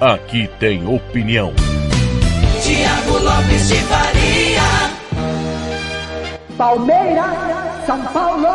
Aqui tem opinião. Tiago Lopes de Faria. Palmeiras, São Paulo.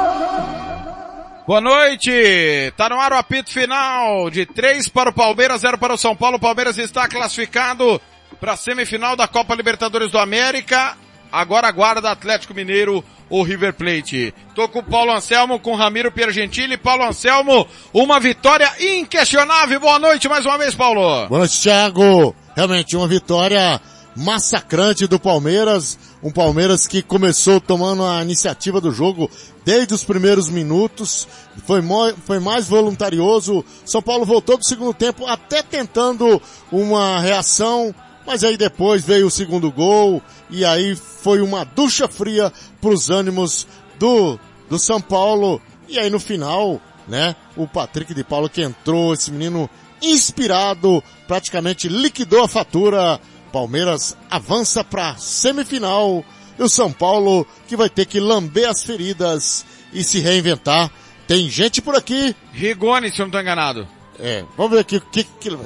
Boa noite! Tá no ar o apito final de 3 para o Palmeiras, 0 para o São Paulo. O Palmeiras está classificado para a semifinal da Copa Libertadores do América. Agora aguarda Atlético Mineiro ou River Plate. Tô com o Paulo Anselmo, com o Ramiro Piergentili. Paulo Anselmo, uma vitória inquestionável. Boa noite mais uma vez, Paulo. Boa noite, Thiago. Realmente uma vitória massacrante do Palmeiras. Um Palmeiras que começou tomando a iniciativa do jogo desde os primeiros minutos. Foi, foi mais voluntarioso. São Paulo voltou do segundo tempo até tentando uma reação. Mas aí depois veio o segundo gol e aí foi uma ducha fria para os ânimos do, do São Paulo. E aí no final, né, o Patrick de Paulo que entrou, esse menino inspirado, praticamente liquidou a fatura Palmeiras avança para semifinal e o São Paulo que vai ter que lamber as feridas e se reinventar. Tem gente por aqui. Rigoni, se eu não estou enganado. É, vamos ver aqui o que, que, ele,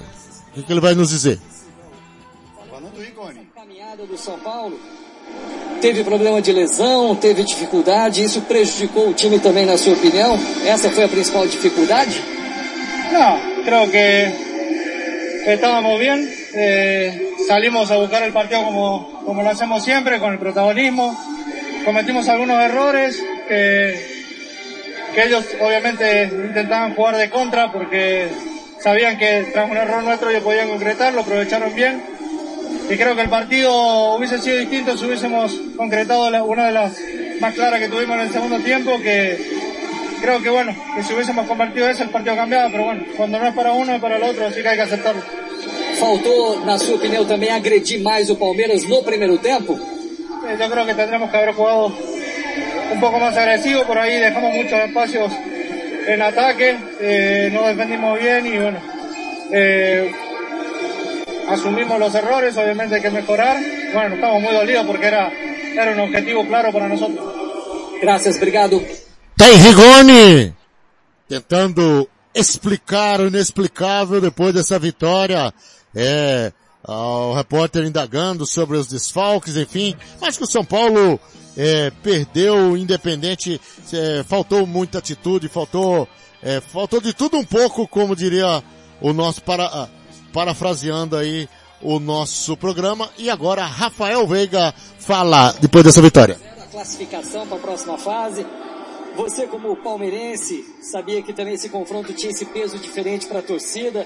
que, que ele vai nos dizer. Do São Paulo. Teve problema de lesão, teve dificuldade, isso prejudicou o time também, na sua opinião? Essa foi a principal dificuldade? Não, creo que estábamos bien, eh, salimos a buscar el partido como, como lo hacemos siempre, con el protagonismo. Cometimos algunos errores que, que ellos obviamente intentaban jugar de contra porque sabían que tras un error nuestro ellos podían concretar, lo aprovecharon bien. Y creo que el partido hubiese sido distinto si hubiésemos concretado la, una de las más claras que tuvimos en el segundo tiempo, que creo que bueno, que si hubiésemos convertido eso el partido cambiaba, pero bueno, cuando no es para uno es para el otro, así que hay que aceptarlo. Faltou, na sua opinião, também agredir mais o Palmeiras no primeiro tempo? Eh, Yo creo que tendremos que haber jugado un poco más agresivo, por ahí dejamos muchos espacios en ataque, eh, no defendimos bien y bueno, eh, asumimos los errores, obviamente hay que mejorar. Bueno, estamos muy dolidos porque era, era un objetivo claro para nosotros. Gracias, obrigado. Tem Rigoni tentando explicar o inexplicável depois dessa vitória. É, o repórter indagando sobre os desfalques, enfim. Acho que o São Paulo é, perdeu o Independente, é, faltou muita atitude, faltou, é, faltou de tudo um pouco, como diria o nosso para, parafraseando aí o nosso programa. E agora Rafael Veiga fala depois dessa vitória. A classificação para a próxima fase. Você como palmeirense sabia que também esse confronto tinha esse peso diferente para a torcida.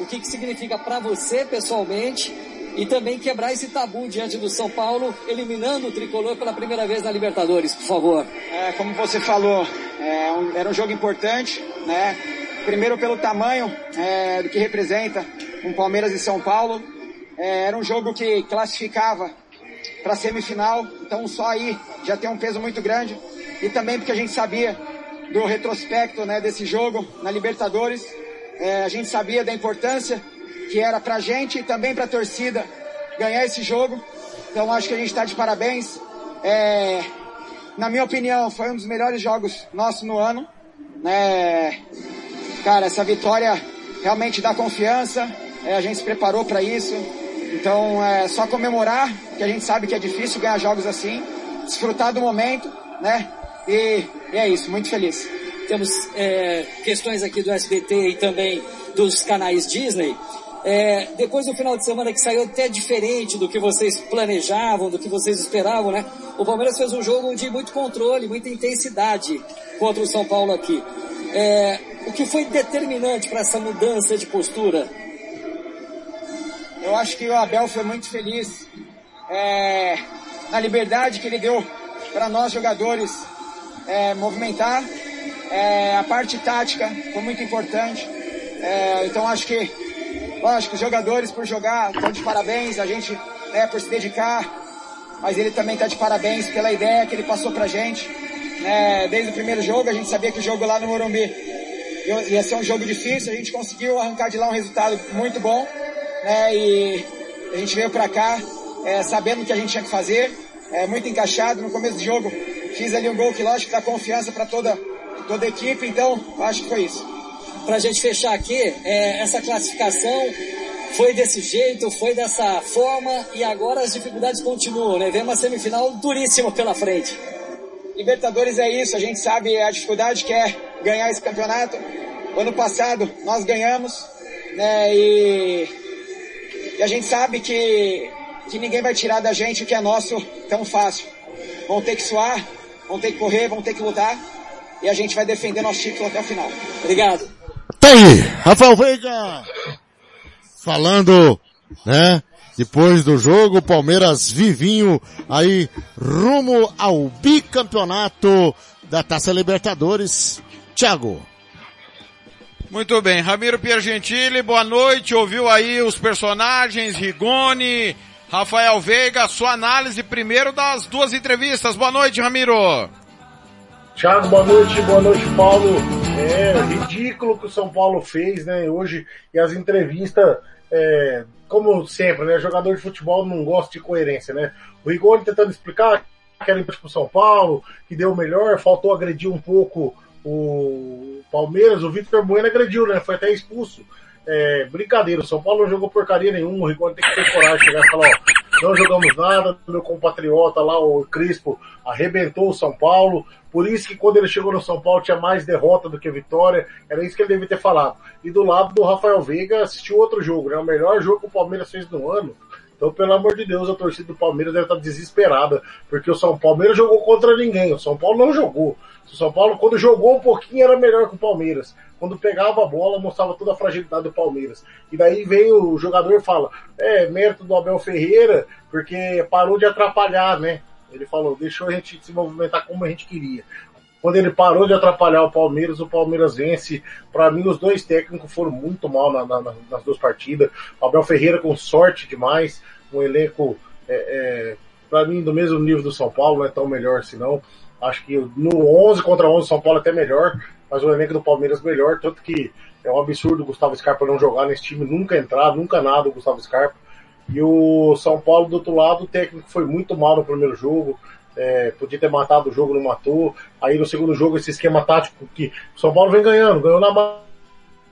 O que, que significa para você pessoalmente e também quebrar esse tabu diante do São Paulo, eliminando o tricolor pela primeira vez na Libertadores, por favor. É, como você falou, é, um, era um jogo importante, né? Primeiro pelo tamanho é, do que representa um Palmeiras e São Paulo. É, era um jogo que classificava para semifinal, então só aí já tem um peso muito grande. E também porque a gente sabia do retrospecto né, desse jogo na Libertadores. É, a gente sabia da importância que era para a gente e também para a torcida ganhar esse jogo. Então acho que a gente está de parabéns. É, na minha opinião, foi um dos melhores jogos nossos no ano. Né? Cara, essa vitória realmente dá confiança. É, a gente se preparou para isso. Então é só comemorar, que a gente sabe que é difícil ganhar jogos assim. Desfrutar do momento, né? E, e é isso, muito feliz. Temos é, questões aqui do SBT e também dos canais Disney. É, depois do final de semana que saiu até diferente do que vocês planejavam, do que vocês esperavam, né? O Palmeiras fez um jogo de muito controle, muita intensidade contra o São Paulo aqui. É, o que foi determinante para essa mudança de postura? Eu acho que o Abel foi muito feliz é, na liberdade que ele deu para nós jogadores é, movimentar. É, a parte tática foi muito importante. É, então acho que Lógico, os jogadores por jogar estão de parabéns, a gente, né, por se dedicar, mas ele também está de parabéns pela ideia que ele passou pra gente. Né, desde o primeiro jogo, a gente sabia que o jogo lá no Morumbi ia ser um jogo difícil, a gente conseguiu arrancar de lá um resultado muito bom, né, e a gente veio pra cá é, sabendo o que a gente tinha que fazer, é, muito encaixado no começo do jogo, fiz ali um gol que lógico dá confiança para toda, toda a equipe, então acho que foi isso. Pra gente fechar aqui, é, essa classificação foi desse jeito, foi dessa forma e agora as dificuldades continuam, né? Vem uma semifinal duríssima pela frente. Libertadores é isso, a gente sabe a dificuldade que é ganhar esse campeonato. Ano passado nós ganhamos, né? E, e a gente sabe que, que ninguém vai tirar da gente o que é nosso tão fácil. Vão ter que suar, vão ter que correr, vão ter que lutar e a gente vai defender nosso título até o final. Obrigado. Tá aí, Rafael Veiga falando, né? Depois do jogo, o Palmeiras vivinho aí rumo ao bicampeonato da Taça Libertadores. Thiago. Muito bem, Ramiro Piergentili, boa noite, ouviu aí os personagens, Rigoni, Rafael Veiga, sua análise primeiro das duas entrevistas. Boa noite, Ramiro. Thiago, boa noite, boa noite, Paulo. É ridículo o que o São Paulo fez, né, hoje, e as entrevistas, é, como sempre, né, jogador de futebol não gosta de coerência, né. O Rigoni tentando explicar que era empate pro São Paulo, que deu o melhor, faltou agredir um pouco o Palmeiras, o Vitor Bueno agrediu, né, foi até expulso. É, brincadeira, o São Paulo não jogou porcaria nenhuma, o Rigoni tem que ter coragem de chegar e falar, ó, não jogamos nada, meu compatriota lá, o Crispo, arrebentou o São Paulo, por isso que quando ele chegou no São Paulo tinha mais derrota do que vitória, era isso que ele devia ter falado. E do lado do Rafael Veiga assistiu outro jogo, né, o melhor jogo que o Palmeiras fez no ano, então, pelo amor de Deus, a torcida do Palmeiras deve estar desesperada, porque o São Palmeiras jogou contra ninguém, o São Paulo não jogou. O São Paulo, quando jogou um pouquinho, era melhor que o Palmeiras. Quando pegava a bola, mostrava toda a fragilidade do Palmeiras. E daí vem o jogador e fala, é, mérito do Abel Ferreira, porque parou de atrapalhar, né? Ele falou, deixou a gente se movimentar como a gente queria. Quando ele parou de atrapalhar o Palmeiras, o Palmeiras vence. Para mim, os dois técnicos foram muito mal na, na, nas duas partidas. O Abel Ferreira com sorte demais, um elenco, é, é, para mim, do mesmo nível do São Paulo, não é tão melhor assim não. Acho que no 11 contra 11 São Paulo é até melhor, mas o elenco do Palmeiras melhor, tanto que é um absurdo o Gustavo Scarpa não jogar nesse time, nunca entrar, nunca nada o Gustavo Scarpa. E o São Paulo do outro lado, o técnico foi muito mal no primeiro jogo, é, podia ter matado o jogo, não matou. Aí no segundo jogo, esse esquema tático que o São Paulo vem ganhando, ganhou na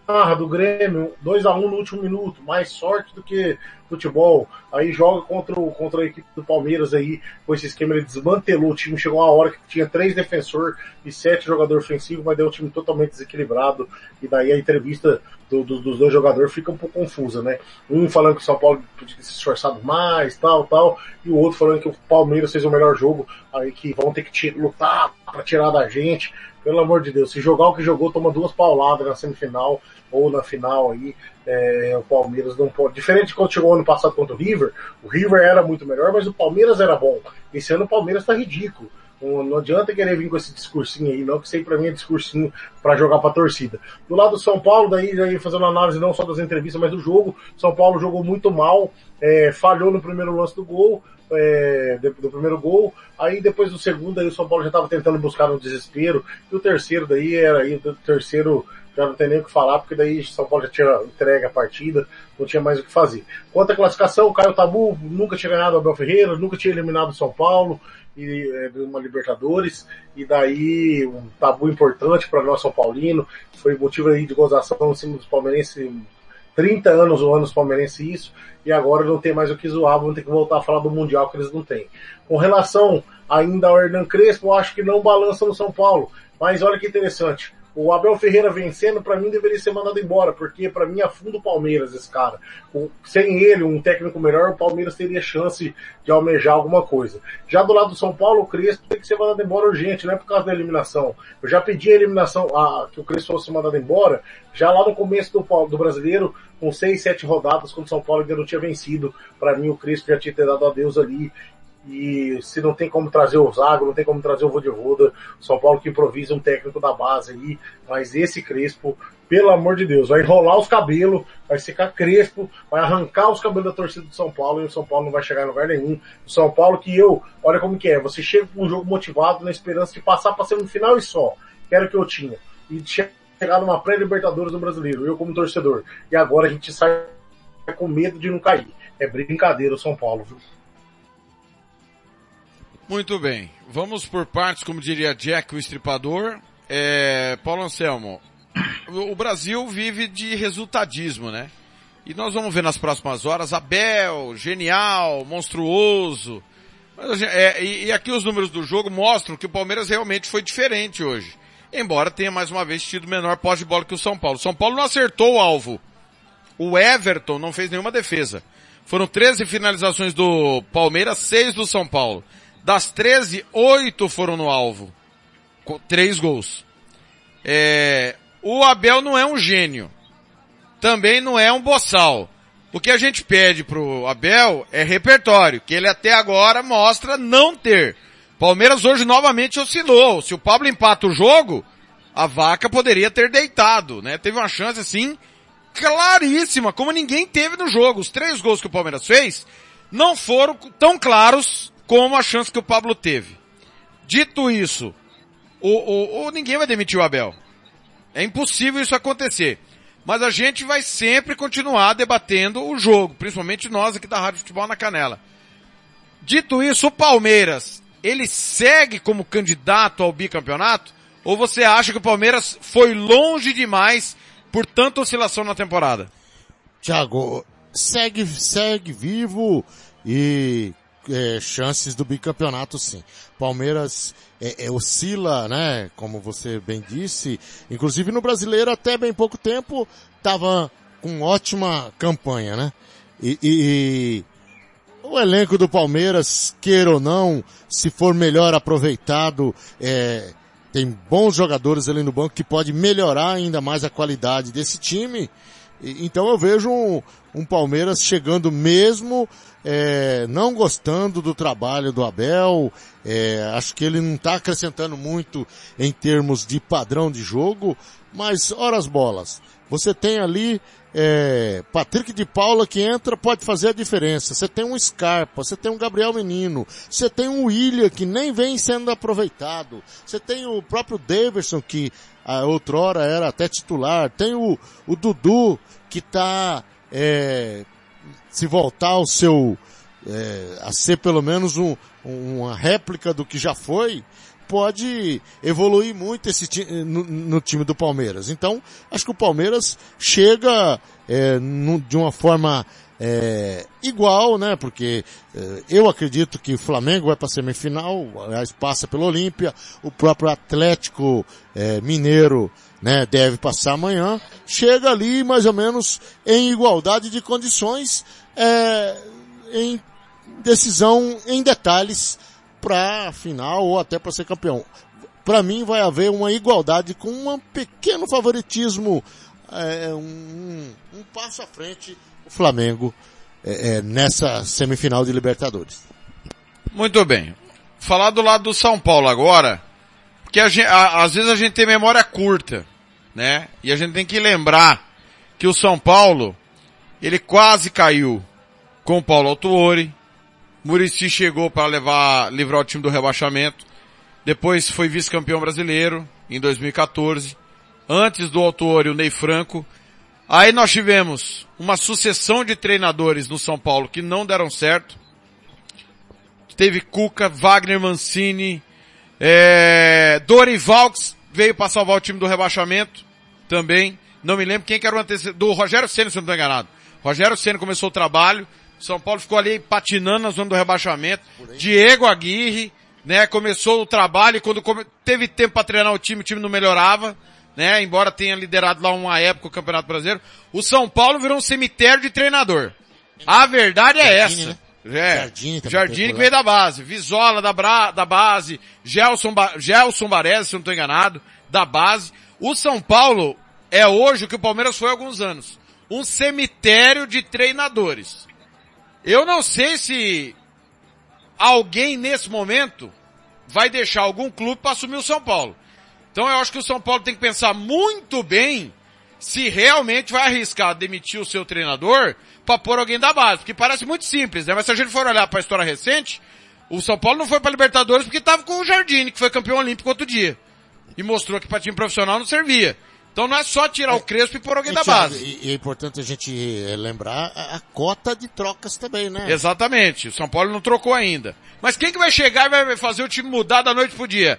marra do Grêmio, 2 a 1 um no último minuto, mais sorte do que futebol. Aí joga contra, o, contra a equipe do Palmeiras aí, com esse esquema ele desmantelou o time, chegou uma hora que tinha três defensores e sete jogadores ofensivos, mas deu um time totalmente desequilibrado. E daí a entrevista do, do, dos dois jogadores fica um pouco confusa, né? Um falando que o São Paulo podia ter se esforçado mais, tal, tal, e o outro falando que o Palmeiras fez o melhor jogo, aí que vão ter que lutar para tirar da gente. Pelo amor de Deus, se jogar o que jogou, toma duas pauladas na semifinal ou na final aí, é, o Palmeiras não pode. Diferente de quando chegou ano passado contra o River, o River era muito melhor, mas o Palmeiras era bom. Esse ano o Palmeiras tá ridículo. Não, adianta querer vir com esse discursinho aí, não, que sempre pra mim é discursinho para jogar pra torcida. Do lado do São Paulo, daí ia fazendo análise não só das entrevistas, mas do jogo. São Paulo jogou muito mal, é, falhou no primeiro lance do gol, é, do primeiro gol, aí depois do segundo aí o São Paulo já estava tentando buscar no desespero, e o terceiro daí era aí, o terceiro já não tem nem o que falar, porque daí São Paulo já tinha entregue a partida, não tinha mais o que fazer. Quanto à classificação, o Caio Tabu nunca tinha ganhado o Abel Ferreira, nunca tinha eliminado o São Paulo, e é, uma Libertadores, e daí um tabu importante para nós São Paulino, foi motivo aí de gozação em cima dos palmeirenses 30 anos o ano dos palmeirenses isso, e agora não tem mais o que zoar, vão ter que voltar a falar do Mundial que eles não têm. Com relação ainda ao Hernan Crespo, acho que não balança no São Paulo, mas olha que interessante, o Abel Ferreira vencendo, para mim, deveria ser mandado embora, porque para mim afunda o Palmeiras esse cara. Sem ele, um técnico melhor, o Palmeiras teria chance de almejar alguma coisa. Já do lado do São Paulo, o Crespo tem que ser mandado embora urgente, não é por causa da eliminação. Eu já pedi a eliminação, a, que o Crespo fosse mandado embora, já lá no começo do, do brasileiro, com seis, sete rodadas, quando o São Paulo ainda não tinha vencido. Para mim, o Crespo já tinha dado adeus ali e se não tem como trazer o Zago, não tem como trazer o Vodevoda, São Paulo que improvisa um técnico da base aí, mas esse Crespo pelo amor de Deus, vai enrolar os cabelos, vai ficar crespo, vai arrancar os cabelos da torcida do São Paulo e o São Paulo não vai chegar em lugar nenhum. O São Paulo que eu, olha como que é, você chega com um jogo motivado na esperança de passar para semifinal e só, que era o que eu tinha. E chegar numa pré-libertadores do brasileiro, eu como torcedor. E agora a gente sai com medo de não cair. É brincadeira o São Paulo, viu? Muito bem. Vamos por partes, como diria Jack, o estripador. É, Paulo Anselmo, o Brasil vive de resultadismo, né? E nós vamos ver nas próximas horas Abel, genial, monstruoso. Mas, é, e, e, aqui os números do jogo mostram que o Palmeiras realmente foi diferente hoje. Embora tenha mais uma vez tido menor pós de bola que o São Paulo. O São Paulo não acertou o alvo. O Everton não fez nenhuma defesa. Foram 13 finalizações do Palmeiras, 6 do São Paulo. Das 13, 8 foram no alvo. Com 3 gols. É, o Abel não é um gênio. Também não é um boçal. O que a gente pede pro Abel é repertório, que ele até agora mostra não ter. Palmeiras hoje novamente oscilou. Se o Pablo empata o jogo, a vaca poderia ter deitado, né? Teve uma chance assim claríssima, como ninguém teve no jogo. Os três gols que o Palmeiras fez não foram tão claros como a chance que o Pablo teve. Dito isso, o, o, o ninguém vai demitir o Abel. É impossível isso acontecer. Mas a gente vai sempre continuar debatendo o jogo, principalmente nós aqui da Rádio Futebol na Canela. Dito isso, o Palmeiras, ele segue como candidato ao bicampeonato? Ou você acha que o Palmeiras foi longe demais por tanta oscilação na temporada? Thiago, segue, segue vivo e é, chances do bicampeonato sim. Palmeiras é, é, oscila, né? Como você bem disse. Inclusive no brasileiro até bem pouco tempo estava com ótima campanha, né? E, e, e, o elenco do Palmeiras, queira ou não, se for melhor aproveitado, é, tem bons jogadores ali no banco que pode melhorar ainda mais a qualidade desse time. Então eu vejo um, um Palmeiras chegando mesmo, é, não gostando do trabalho do Abel, é, acho que ele não está acrescentando muito em termos de padrão de jogo, mas horas bolas. Você tem ali é, Patrick de Paula que entra pode fazer a diferença. Você tem um Scarpa, você tem um Gabriel Menino, você tem um William que nem vem sendo aproveitado. Você tem o próprio Davidson que a outrora era até titular. Tem o, o Dudu que está é, se voltar ao seu é, a ser pelo menos um, uma réplica do que já foi, pode evoluir muito esse no, no, time do Palmeiras. Então, acho que o Palmeiras chega é, no, de uma forma é, igual, né? Porque é, eu acredito que o Flamengo vai para a semifinal, aliás, passa pelo Olímpia, o próprio Atlético é, Mineiro né, deve passar amanhã, chega ali mais ou menos em igualdade de condições, é, em decisão em detalhes para final ou até para ser campeão. Para mim vai haver uma igualdade com um pequeno favoritismo, é, um, um, passo à frente o Flamengo é, é, nessa semifinal de Libertadores. Muito bem. Falar do lado do São Paulo agora, porque gente, a, às vezes a gente tem memória curta, né? E a gente tem que lembrar que o São Paulo, ele quase caiu com o Paulo Autuori, Murici chegou para levar, livrar o time do rebaixamento. Depois foi vice-campeão brasileiro em 2014. Antes do autor, o Ney Franco. Aí nós tivemos uma sucessão de treinadores no São Paulo que não deram certo. Teve Cuca, Wagner Mancini, é, Dorival veio para salvar o time do rebaixamento também. Não me lembro quem que era o antecedente, do Rogério Senna, se não estou enganado. Rogério Senna começou o trabalho, são Paulo ficou ali patinando na zona do rebaixamento. Diego Aguirre, né, começou o trabalho e quando come... teve tempo para treinar o time, o time não melhorava, né, embora tenha liderado lá uma época o Campeonato Brasileiro. O São Paulo virou um cemitério de treinador. A verdade é essa. É, Jardim, Jardim que veio da base, Visola da, Bra, da base, Gelson, ba, Gelson Baresi, se não estou enganado, da base. O São Paulo é hoje o que o Palmeiras foi há alguns anos. Um cemitério de treinadores. Eu não sei se alguém nesse momento vai deixar algum clube para assumir o São Paulo. Então eu acho que o São Paulo tem que pensar muito bem se realmente vai arriscar demitir o seu treinador para pôr alguém da base, porque parece muito simples, né? Mas se a gente for olhar para a história recente, o São Paulo não foi para Libertadores porque estava com o Jardine, que foi campeão olímpico outro dia. E mostrou que para time profissional não servia. Então não é só tirar o Crespo e pôr alguém E, da base. E, e é importante a gente eh, lembrar a, a cota de trocas também, né? Exatamente. O São Paulo não trocou ainda. Mas quem que vai chegar e vai fazer o time mudar da noite pro dia?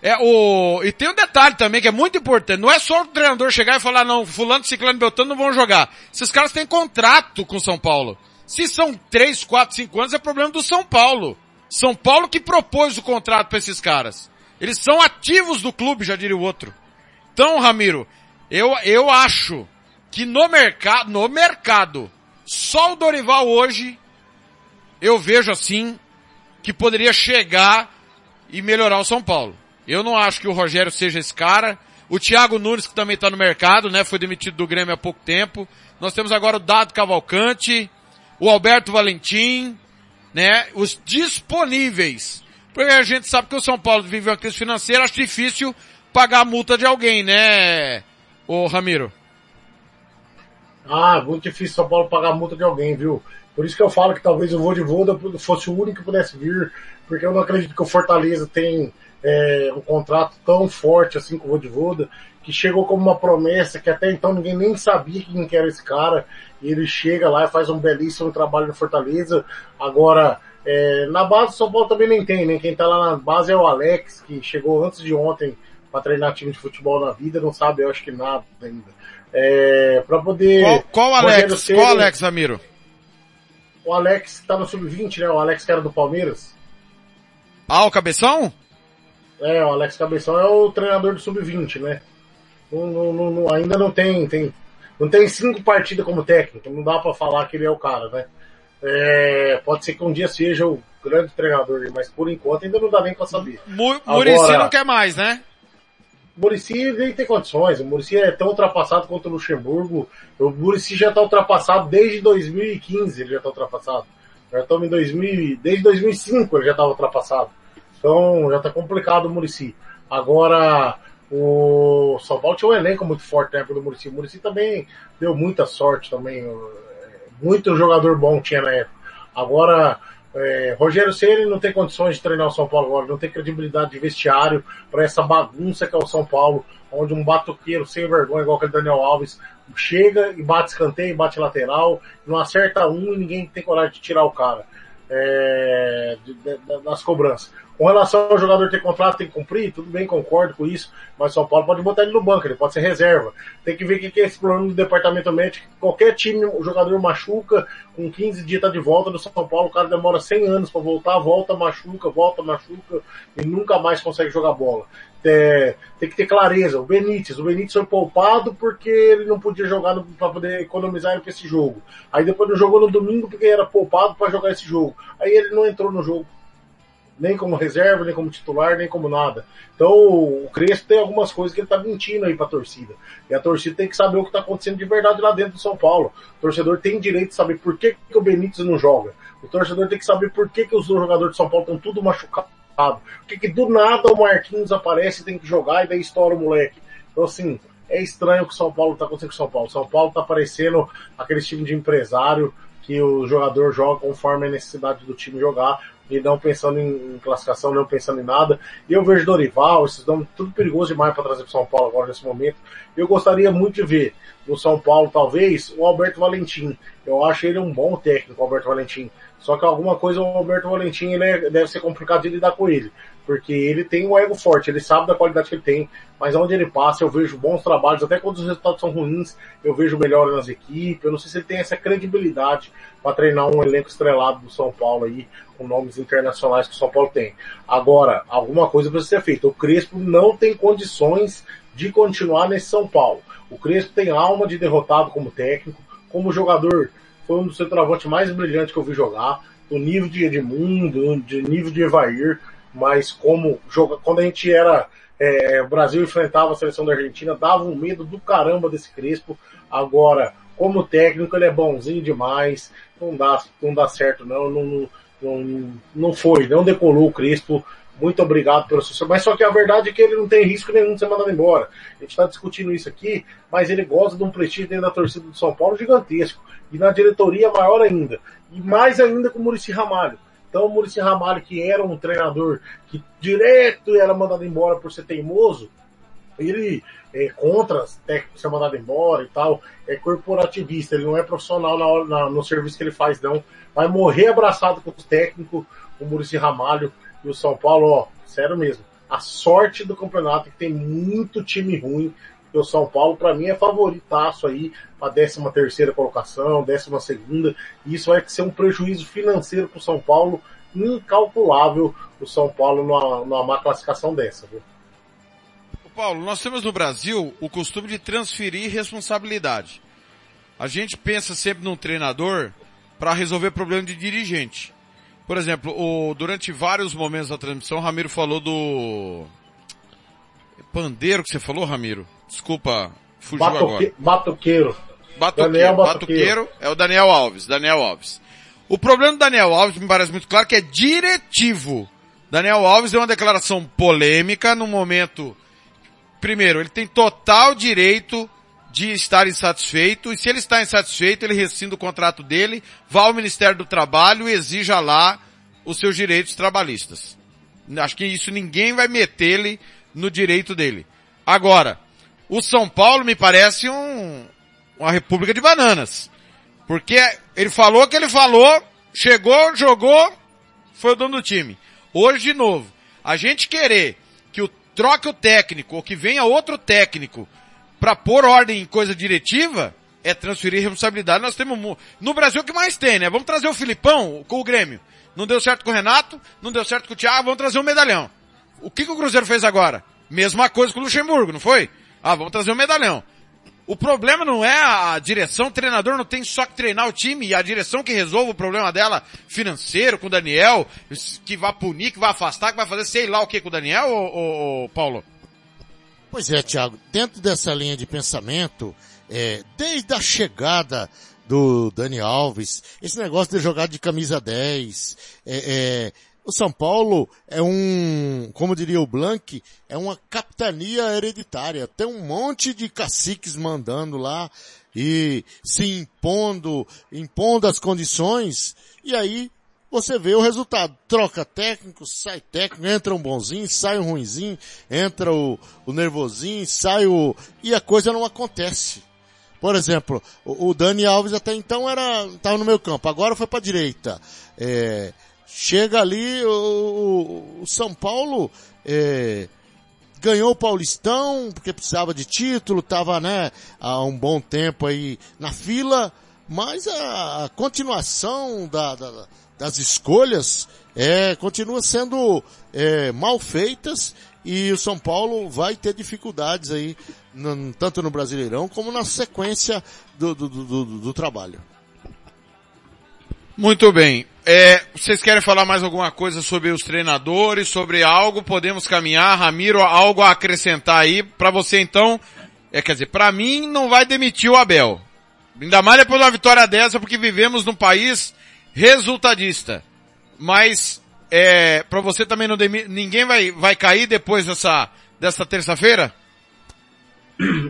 É o, e tem um detalhe também que é muito importante. Não é só o treinador chegar e falar, não, fulano, ciclano beltrano não vão jogar. Esses caras têm contrato com São Paulo. Se são 3, 4, 5 anos, é problema do São Paulo. São Paulo que propôs o contrato para esses caras. Eles são ativos do clube, já diria o outro. Então, Ramiro, eu, eu acho que no mercado, no mercado, só o Dorival hoje, eu vejo assim, que poderia chegar e melhorar o São Paulo. Eu não acho que o Rogério seja esse cara. O Thiago Nunes, que também está no mercado, né? Foi demitido do Grêmio há pouco tempo. Nós temos agora o Dado Cavalcante, o Alberto Valentim, né? Os disponíveis. Porque a gente sabe que o São Paulo vive uma crise financeira, acho difícil pagar a multa de alguém, né, ô Ramiro? Ah, muito difícil São Paulo pagar a multa de alguém, viu? Por isso que eu falo que talvez o Vodivoda fosse o único que pudesse vir, porque eu não acredito que o Fortaleza tem é, um contrato tão forte assim com o Vodivoda, que chegou como uma promessa que até então ninguém nem sabia quem que era esse cara, e ele chega lá e faz um belíssimo trabalho no Fortaleza. Agora, é, na base do São Paulo também nem tem, né? Quem tá lá na base é o Alex, que chegou antes de ontem para treinar time de futebol na vida, não sabe, eu acho que nada ainda. É, para poder. Qual, qual Alex? Ceni- Qual Alex, Ramiro? O Alex tá no sub-20, né? O Alex que era do Palmeiras. Ah, o Cabeção? É, o Alex Cabeção é o treinador do sub-20, né? Não- não- não- não- ainda não tem, tem, não tem cinco partidas como técnico, não dá pra falar que ele é o cara, né? É, pode ser que um dia seja o grande treinador, mas por enquanto ainda não dá nem pra saber. Mu- Muricy Agora- não quer mais, né? Murici nem tem condições. O Murici é tão ultrapassado quanto o Luxemburgo. O Murici já está ultrapassado desde 2015. Ele já está ultrapassado. Já estamos em 2000, desde 2005 ele já estava ultrapassado. Então já está complicado o Murici. Agora o São Paulo tinha um elenco muito forte na época do Murici. O Murici também deu muita sorte também. Muito jogador bom tinha na época. Agora é, Rogério Ceni não tem condições de treinar o São Paulo agora, não tem credibilidade de vestiário para essa bagunça que é o São Paulo, onde um batuqueiro sem vergonha, igual aquele Daniel Alves, chega e bate escanteio, bate lateral, não acerta um e ninguém tem coragem de tirar o cara é, de- de- das cobranças. Com relação ao jogador ter contrato, tem que cumprir, tudo bem, concordo com isso, mas São Paulo pode botar ele no banco, ele pode ser reserva. Tem que ver o que é esse problema do departamento médico. Qualquer time, o jogador machuca, com 15 dias tá de volta no São Paulo, o cara demora 100 anos para voltar, volta, machuca, volta, machuca, e nunca mais consegue jogar bola. É, tem que ter clareza. O Benítez, o Benítez foi poupado porque ele não podia jogar para poder economizar ele pra esse jogo. Aí depois não jogou no domingo porque era poupado para jogar esse jogo. Aí ele não entrou no jogo nem como reserva, nem como titular, nem como nada. Então o Crespo tem algumas coisas que ele tá mentindo aí pra torcida. E a torcida tem que saber o que tá acontecendo de verdade lá dentro do São Paulo. O torcedor tem direito de saber por que, que o Benítez não joga. O torcedor tem que saber por que, que os jogadores de São Paulo estão tudo machucados. Por que, que do nada o Marquinhos aparece e tem que jogar e daí estoura o moleque. Então assim, é estranho o que o São Paulo tá acontecendo com o São Paulo. São Paulo tá parecendo aquele time de empresário que o jogador joga conforme a necessidade do time jogar e não pensando em, classificação, não pensando em nada. E eu vejo Dorival, esses nomes, tudo perigoso demais para trazer para São Paulo agora nesse momento. Eu gostaria muito de ver no São Paulo, talvez, o Alberto Valentim. Eu acho ele um bom técnico, o Alberto Valentim. Só que alguma coisa o Alberto Valentim ele é- deve ser complicado de lidar com ele. Porque ele tem um ego forte, ele sabe da qualidade que ele tem, mas onde ele passa eu vejo bons trabalhos, até quando os resultados são ruins, eu vejo melhor nas equipes. Eu não sei se ele tem essa credibilidade para treinar um elenco estrelado do São Paulo aí, com nomes internacionais que o São Paulo tem. Agora, alguma coisa precisa ser feita. O Crespo não tem condições de continuar nesse São Paulo. O Crespo tem alma de derrotado como técnico, como jogador, foi um dos centroavantes mais brilhantes que eu vi jogar, do nível de Edmundo, de nível de Evair, mas como joga, quando a gente era é, o Brasil enfrentava a seleção da Argentina, dava um medo do caramba desse Crespo. Agora, como técnico, ele é bonzinho demais, não dá, não dá certo não, não, não, não foi, não decolou o Crespo muito obrigado pelo seu, mas só que a verdade é que ele não tem risco nenhum de ser mandado embora. A gente está discutindo isso aqui, mas ele gosta de um prestígio dentro da torcida do São Paulo gigantesco. E na diretoria maior ainda. E mais ainda com o Murici Ramalho. Então o Murici Ramalho, que era um treinador que direto era mandado embora por ser teimoso, ele é contra técnico ser mandado embora e tal, é corporativista, ele não é profissional na na, no serviço que ele faz, não. Vai morrer abraçado com o técnico, o Murici Ramalho e o São Paulo, ó, sério mesmo. A sorte do campeonato é que tem muito time ruim, o São Paulo, para mim, é favoritaço aí para 13 terceira colocação, 12 segunda, e isso vai ser um prejuízo financeiro para o São Paulo incalculável, o São Paulo numa, numa má classificação dessa. Viu? Paulo, nós temos no Brasil o costume de transferir responsabilidade. A gente pensa sempre num treinador para resolver problema de dirigente. Por exemplo, o, durante vários momentos da transmissão, o Ramiro falou do pandeiro que você falou, Ramiro. Desculpa, fugiu Batoque, agora. Batuqueiro. Batuqueiro, Daniel Batuqueiro. Batuqueiro é o Daniel Alves, Daniel Alves. O problema do Daniel Alves me parece muito claro que é diretivo. Daniel Alves deu uma declaração polêmica no momento primeiro, ele tem total direito de estar insatisfeito, e se ele está insatisfeito, ele rescinda o contrato dele, vá ao Ministério do Trabalho e exija lá os seus direitos trabalhistas. Acho que isso ninguém vai meter ele no direito dele. Agora, o São Paulo me parece um, uma república de bananas. Porque ele falou que ele falou, chegou, jogou, foi o dono do time. Hoje de novo, a gente querer troque o técnico ou que venha outro técnico para pôr ordem em coisa diretiva, é transferir responsabilidade. Nós temos no Brasil o que mais tem, né? Vamos trazer o Filipão com o Grêmio. Não deu certo com o Renato, não deu certo com o Thiago, vamos trazer o um medalhão. O que, que o Cruzeiro fez agora? Mesma coisa com o Luxemburgo, não foi? Ah, vamos trazer o um medalhão. O problema não é a direção, o treinador não tem só que treinar o time e a direção que resolve o problema dela financeiro com o Daniel, que vai punir, que vai afastar, que vai fazer sei lá o que com o Daniel, ou, ou, Paulo? Pois é, Thiago, dentro dessa linha de pensamento, é, desde a chegada do Dani Alves, esse negócio de jogar de camisa 10, é, é, o São Paulo é um, como diria o Blank, é uma capitania hereditária. Tem um monte de caciques mandando lá e se impondo, impondo as condições, e aí você vê o resultado. Troca técnico, sai técnico, entra um bonzinho, sai um ruinzinho, entra o, o nervosinho, sai o... e a coisa não acontece. Por exemplo, o, o Dani Alves até então era, estava no meio campo, agora foi para direita. É, Chega ali, o, o São Paulo é, ganhou o Paulistão, porque precisava de título, estava né, há um bom tempo aí na fila, mas a, a continuação da, da, das escolhas é, continua sendo é, mal feitas e o São Paulo vai ter dificuldades aí, tanto no Brasileirão como na sequência do, do, do, do trabalho. Muito bem. É, vocês querem falar mais alguma coisa sobre os treinadores, sobre algo? Podemos caminhar, Ramiro, algo a acrescentar aí para você então? É, quer dizer, para mim não vai demitir o Abel. Ainda mais depois de uma vitória dessa, porque vivemos num país resultadista. Mas, é, para você também não demitir, ninguém vai, vai cair depois dessa, dessa terça-feira?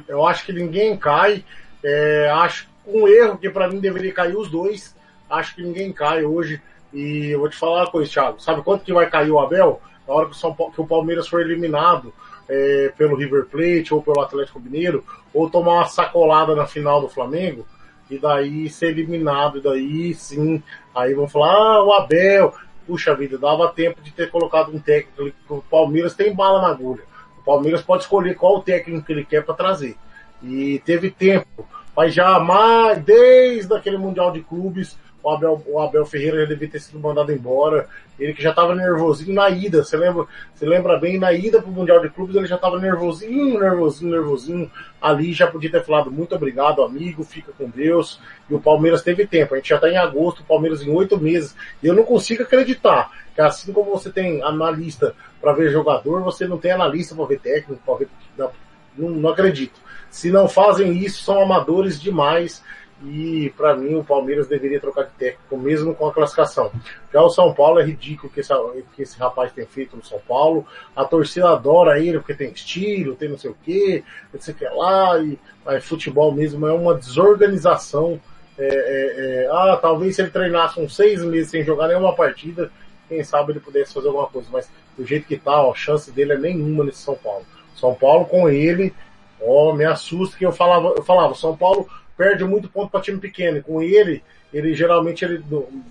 Eu acho que ninguém cai. É, acho um erro que para mim deveria cair os dois acho que ninguém cai hoje. E eu vou te falar uma coisa, Thiago. Sabe quanto que vai cair o Abel? Na hora que o, São Paulo, que o Palmeiras for eliminado é, pelo River Plate ou pelo Atlético Mineiro, ou tomar uma sacolada na final do Flamengo, e daí ser eliminado, e daí sim, aí vão falar, ah, o Abel, puxa vida, dava tempo de ter colocado um técnico, o Palmeiras tem bala na agulha. O Palmeiras pode escolher qual técnico que ele quer para trazer. E teve tempo, mas já mais, desde aquele Mundial de Clubes, o Abel, o Abel Ferreira já devia ter sido mandado embora. Ele que já estava nervosinho na ida. Você lembra, você lembra bem, na ida pro Mundial de Clubes ele já estava nervosinho, nervosinho, nervosinho. Ali já podia ter falado muito obrigado, amigo, fica com Deus. E o Palmeiras teve tempo. A gente já está em agosto, o Palmeiras em oito meses. E eu não consigo acreditar que assim como você tem analista para ver jogador, você não tem analista para ver técnico, para ver. Não, não acredito. Se não fazem isso, são amadores demais e para mim o Palmeiras deveria trocar de técnico mesmo com a classificação. Já o São Paulo é ridículo que esse, que esse rapaz tem feito no São Paulo. A torcida adora ele porque tem estilo, tem não sei o que, não sei o que lá, e mas futebol mesmo é uma desorganização. É, é, é, ah, talvez se ele treinasse uns seis meses sem jogar nenhuma partida, quem sabe ele pudesse fazer alguma coisa, mas do jeito que tá, a chance dele é nenhuma nesse São Paulo. São Paulo com ele, ó, me assusta que eu falava, eu falava, São Paulo perde muito ponto para time pequeno. Com ele, ele geralmente ele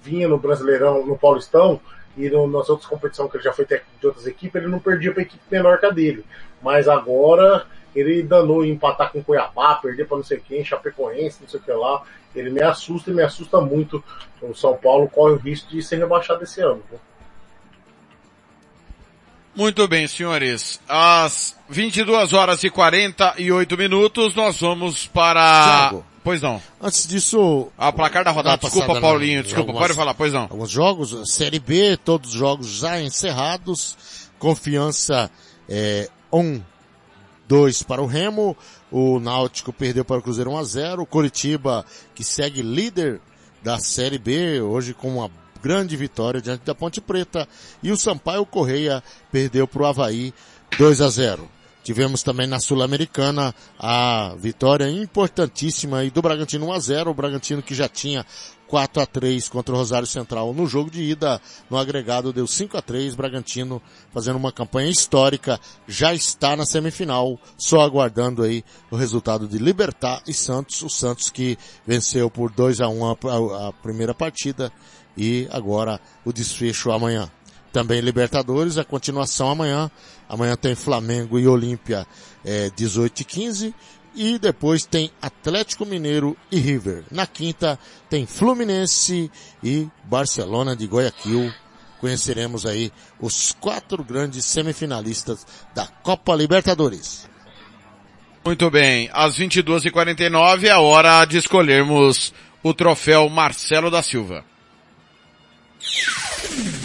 vinha no Brasileirão, no Paulistão e no, nas outras competições que ele já foi técnico de outras equipes, ele não perdia para equipe menor que a dele. Mas agora ele danou em empatar com Cuiabá, perder para não sei quem, Chapecoense, não sei o que lá. Ele me assusta e me assusta muito. O São Paulo corre o risco de ser rebaixado esse ano. Muito bem, senhores. Às 22 horas e 48 minutos, nós vamos para... Thiago. Pois não. Antes disso... A placar da rodada. Uma Desculpa, passada Paulinho. Desculpa, algumas- pode falar. Pois não. Alguns jogos, Série B, todos os jogos já encerrados. Confiança é, 1, 2 para o Remo. O Náutico perdeu para o Cruzeiro 1 a 0. O Coritiba, que segue líder da Série B, hoje com uma grande vitória diante da Ponte Preta. E o Sampaio Correia perdeu para o Havaí 2 a 0. Tivemos também na Sul-Americana a vitória importantíssima aí do Bragantino 1 a 0. O Bragantino que já tinha 4 a 3 contra o Rosário Central no jogo de ida, no agregado deu 5 a 3, Bragantino fazendo uma campanha histórica, já está na semifinal, só aguardando aí o resultado de Libertar e Santos, o Santos que venceu por 2 a 1 a, a- primeira partida e agora o desfecho amanhã. Também Libertadores, a continuação amanhã. Amanhã tem Flamengo e Olímpia, é, 18 e 15. E depois tem Atlético Mineiro e River. Na quinta tem Fluminense e Barcelona de Guayaquil. Conheceremos aí os quatro grandes semifinalistas da Copa Libertadores. Muito bem. Às 22h49 é a hora de escolhermos o troféu Marcelo da Silva.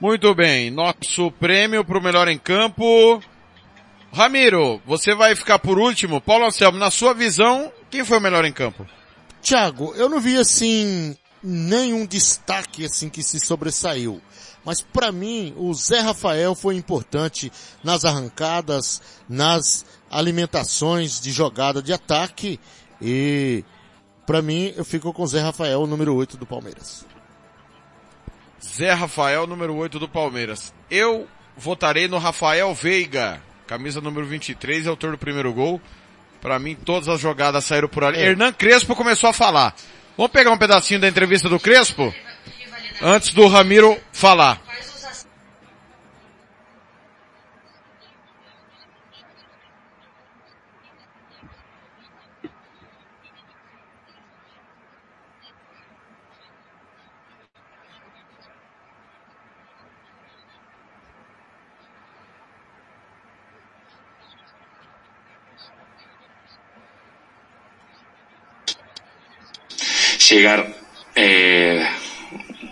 Muito bem. Nosso prêmio para o melhor em campo. Ramiro, você vai ficar por último. Paulo Anselmo, na sua visão, quem foi o melhor em campo? Thiago, eu não vi assim nenhum destaque assim que se sobressaiu. Mas para mim, o Zé Rafael foi importante nas arrancadas, nas alimentações de jogada de ataque e para mim eu fico com o Zé Rafael, o número 8 do Palmeiras. Zé Rafael, número 8 do Palmeiras. Eu votarei no Rafael Veiga, camisa número 23, autor do primeiro gol. Para mim, todas as jogadas saíram por ali. É. Hernan Crespo começou a falar. Vamos pegar um pedacinho da entrevista do Crespo? Antes do Ramiro falar. Llegar eh,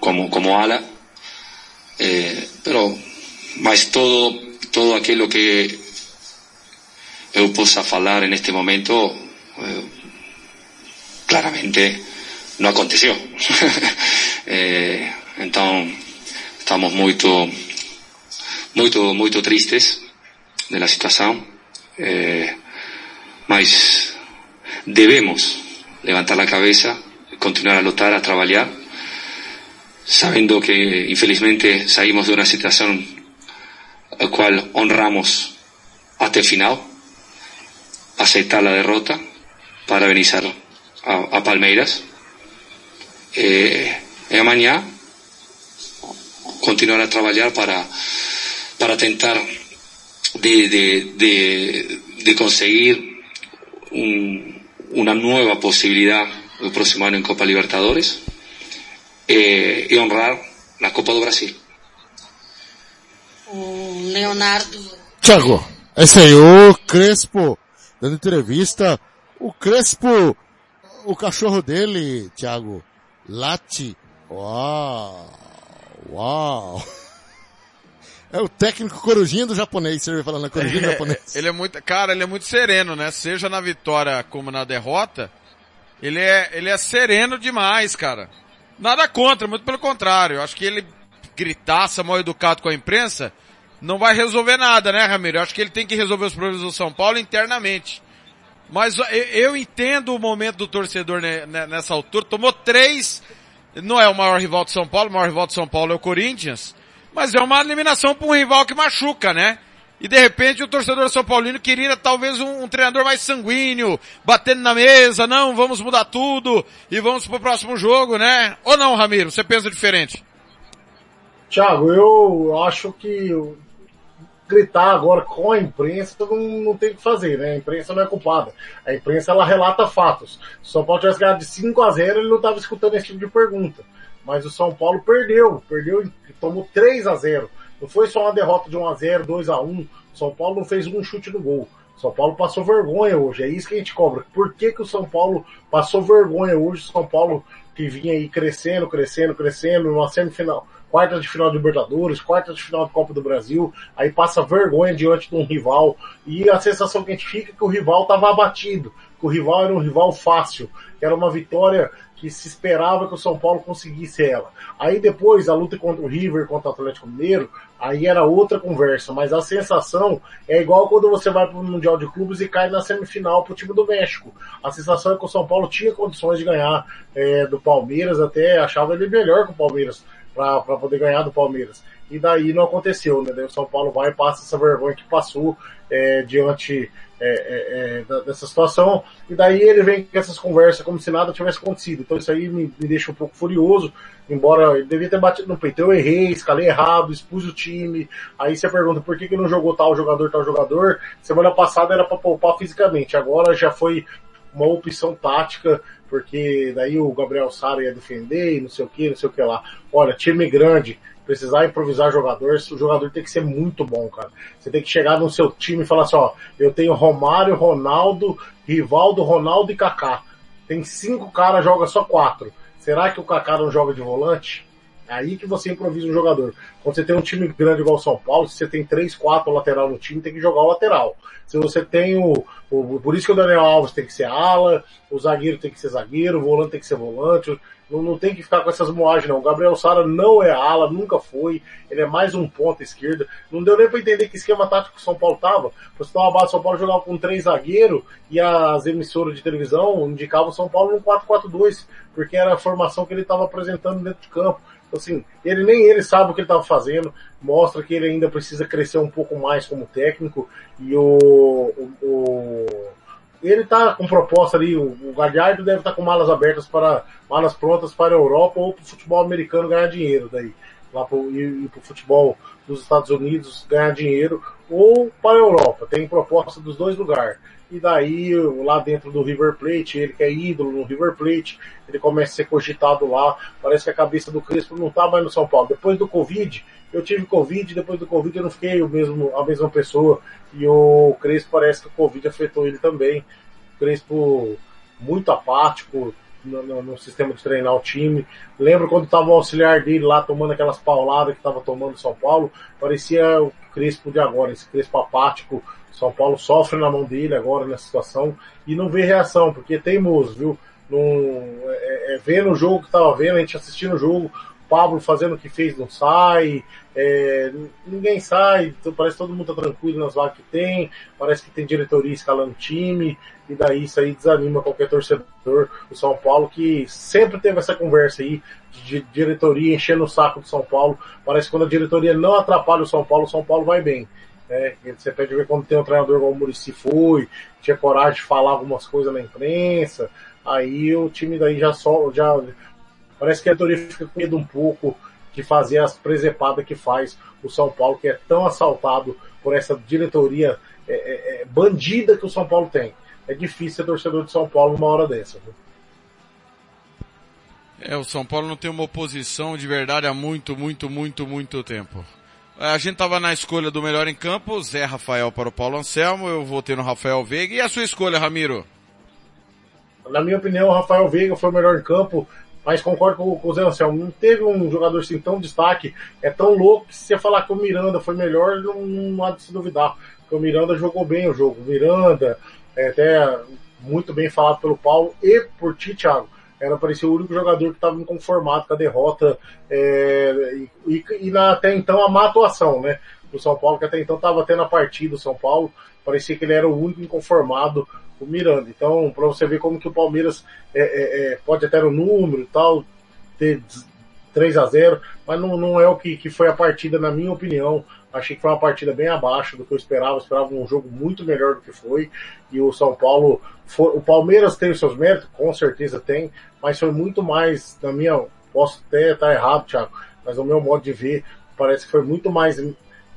como, como ala, eh, pero mas todo, todo aquilo que eu possa falar neste momento, eh, claramente não aconteceu. Eh, então, estamos muito, muito, muito tristes da situação, eh, mas debemos levantar la cabeza, continuar a lutar, a trabajar, sabiendo que infelizmente salimos de una situación a cual honramos hasta el final, aceptar la derrota para venir a, Palmeiras. Eh, e amanhã continuar a trabalhar para, para tentar de, de, de, de conseguir un- una nueva posibilidad el próximo año en Copa Libertadores eh, y honrar la Copa do Brasil. O Leonardo. Thiago, esse aí, o Crespo, dando entrevista. O Crespo, o cachorro dele, Thiago, late. Uau! Uau! É o técnico corujinha do japonês, você vai falando na corujinha do japonês. Ele é muito, cara, ele é muito sereno, né? Seja na vitória como na derrota, ele é, ele é sereno demais, cara. Nada contra, muito pelo contrário. Acho que ele gritaça mal educado com a imprensa, não vai resolver nada, né, Ramiro? Acho que ele tem que resolver os problemas do São Paulo internamente. Mas eu, entendo o momento do torcedor nessa altura. Tomou três, não é o maior rival de São Paulo, o maior rival de São Paulo é o Corinthians. Mas é uma eliminação para um rival que machuca, né? E de repente o torcedor São Paulino queria talvez um, um, treinador mais sanguíneo, batendo na mesa, não, vamos mudar tudo e vamos pro próximo jogo, né? Ou não, Ramiro? Você pensa diferente? Tiago, eu acho que gritar agora com a imprensa não, não tem o que fazer, né? A imprensa não é culpada. A imprensa ela relata fatos. Se o São Paulo tivesse ganhado de 5 a 0 ele não estava escutando esse tipo de pergunta. Mas o São Paulo perdeu, perdeu, tomou 3 a 0 Não foi só uma derrota de 1 a 0 2 a 1 o São Paulo não fez um chute no gol. São Paulo passou vergonha hoje, é isso que a gente cobra. Por que, que o São Paulo passou vergonha hoje? O São Paulo que vinha aí crescendo, crescendo, crescendo, numa semifinal, quarta de final de Libertadores, quarta de final de Copa do Brasil, aí passa vergonha diante de um rival, e a sensação que a gente fica é que o rival estava abatido, que o rival era um rival fácil, que era uma vitória que se esperava que o São Paulo conseguisse ela. Aí depois a luta contra o River, contra o Atlético Mineiro, aí era outra conversa, mas a sensação é igual quando você vai para o Mundial de Clubes e cai na semifinal para o time do México. A sensação é que o São Paulo tinha condições de ganhar é, do Palmeiras, até achava ele melhor que o Palmeiras para poder ganhar do Palmeiras. E daí não aconteceu, né? Daí o São Paulo vai e passa essa vergonha que passou é, diante é, é, é dessa situação. E daí ele vem com essas conversas como se nada tivesse acontecido. Então isso aí me, me deixa um pouco furioso, embora ele devia ter batido no peito. Eu errei, escalei errado, expus o time. Aí você pergunta por que, que não jogou tal jogador, tal jogador. Semana passada era para poupar fisicamente, agora já foi uma opção tática porque daí o Gabriel Sara ia defender e não sei o que, não sei o que lá. Olha, time grande, precisar improvisar jogador, o jogador tem que ser muito bom, cara. Você tem que chegar no seu time e falar assim, ó, eu tenho Romário, Ronaldo, Rivaldo, Ronaldo e Kaká. Tem cinco caras, joga só quatro. Será que o Kaká não joga de volante? É aí que você improvisa um jogador. Quando você tem um time grande igual o São Paulo, se você tem três, quatro lateral no time, tem que jogar o lateral. Se você tem o, o, por isso que o Daniel Alves tem que ser ala, o zagueiro tem que ser zagueiro, o volante tem que ser volante, não, não tem que ficar com essas moagens não. Gabriel Sara não é ala, nunca foi, ele é mais um ponta esquerda. Não deu nem para entender que esquema tático o São Paulo tava. Você tava base, São Paulo jogava com três zagueiros e as emissoras de televisão indicavam São Paulo no 4-4-2, porque era a formação que ele estava apresentando dentro de campo assim, ele nem ele sabe o que ele estava fazendo, mostra que ele ainda precisa crescer um pouco mais como técnico e o, o, o ele está com proposta ali, o, o Galhardo deve estar tá com malas abertas para malas prontas para a Europa ou para o futebol americano ganhar dinheiro daí, lá pro, para o futebol dos Estados Unidos ganhar dinheiro ou para a Europa. Tem proposta dos dois lugares e daí lá dentro do River Plate, ele que é ídolo no River Plate, ele começa a ser cogitado lá, parece que a cabeça do Crespo não tá mais no São Paulo. Depois do Covid, eu tive Covid, depois do Covid eu não fiquei o mesmo, a mesma pessoa, e o Crespo parece que o Covid afetou ele também. O Crespo muito apático, no, no, no, sistema de treinar o time. Lembro quando estava o auxiliar dele lá tomando aquelas pauladas que estava tomando São Paulo, parecia o Crespo de agora, esse Crespo apático, são Paulo sofre na mão dele agora nessa situação e não vê reação, porque é teimoso, viu? Não, é, é, vendo o jogo que tava vendo, a gente assistindo o jogo, Pablo fazendo o que fez não sai, é, ninguém sai, então parece que todo mundo tá tranquilo nas vagas que tem, parece que tem diretoria escalando time, e daí isso aí desanima qualquer torcedor do São Paulo que sempre teve essa conversa aí de diretoria enchendo o saco do São Paulo. Parece que quando a diretoria não atrapalha o São Paulo, o São Paulo vai bem. É, você pode ver quando tem um treinador como o Murici foi, tinha coragem de falar algumas coisas na imprensa, aí o time daí já só, já, parece que a diretoria fica com medo um pouco de fazer as presepadas que faz o São Paulo, que é tão assaltado por essa diretoria é, é, é bandida que o São Paulo tem. É difícil ser torcedor de São Paulo numa hora dessa. Viu? É, o São Paulo não tem uma oposição de verdade há muito, muito, muito, muito tempo. A gente tava na escolha do melhor em campo, Zé Rafael para o Paulo Anselmo, eu votei no Rafael Veiga. E a sua escolha, Ramiro? Na minha opinião, o Rafael Veiga foi o melhor em campo, mas concordo com, o Zé Anselmo. Não teve um jogador assim tão destaque, é tão louco que se você falar que o Miranda foi melhor, não, não há de se duvidar. Porque o Miranda jogou bem o jogo. O Miranda, é, até muito bem falado pelo Paulo e por ti, Thiago. Era parecia o único jogador que estava inconformado com a derrota é, e, e, na, até então a má atuação, né? Do São Paulo, que até então estava tendo a partida do São Paulo, parecia que ele era o único inconformado, o Miranda. Então, para você ver como que o Palmeiras é, é, é, pode até no número e tal, ter 3 a 0 mas não, não é o que, que foi a partida, na minha opinião. Achei que foi uma partida bem abaixo do que eu esperava. Eu esperava um jogo muito melhor do que foi. E o São Paulo, foi, o Palmeiras tem os seus méritos, com certeza tem, mas foi muito mais, na minha, posso até estar errado, Thiago, mas no meu modo de ver, parece que foi muito mais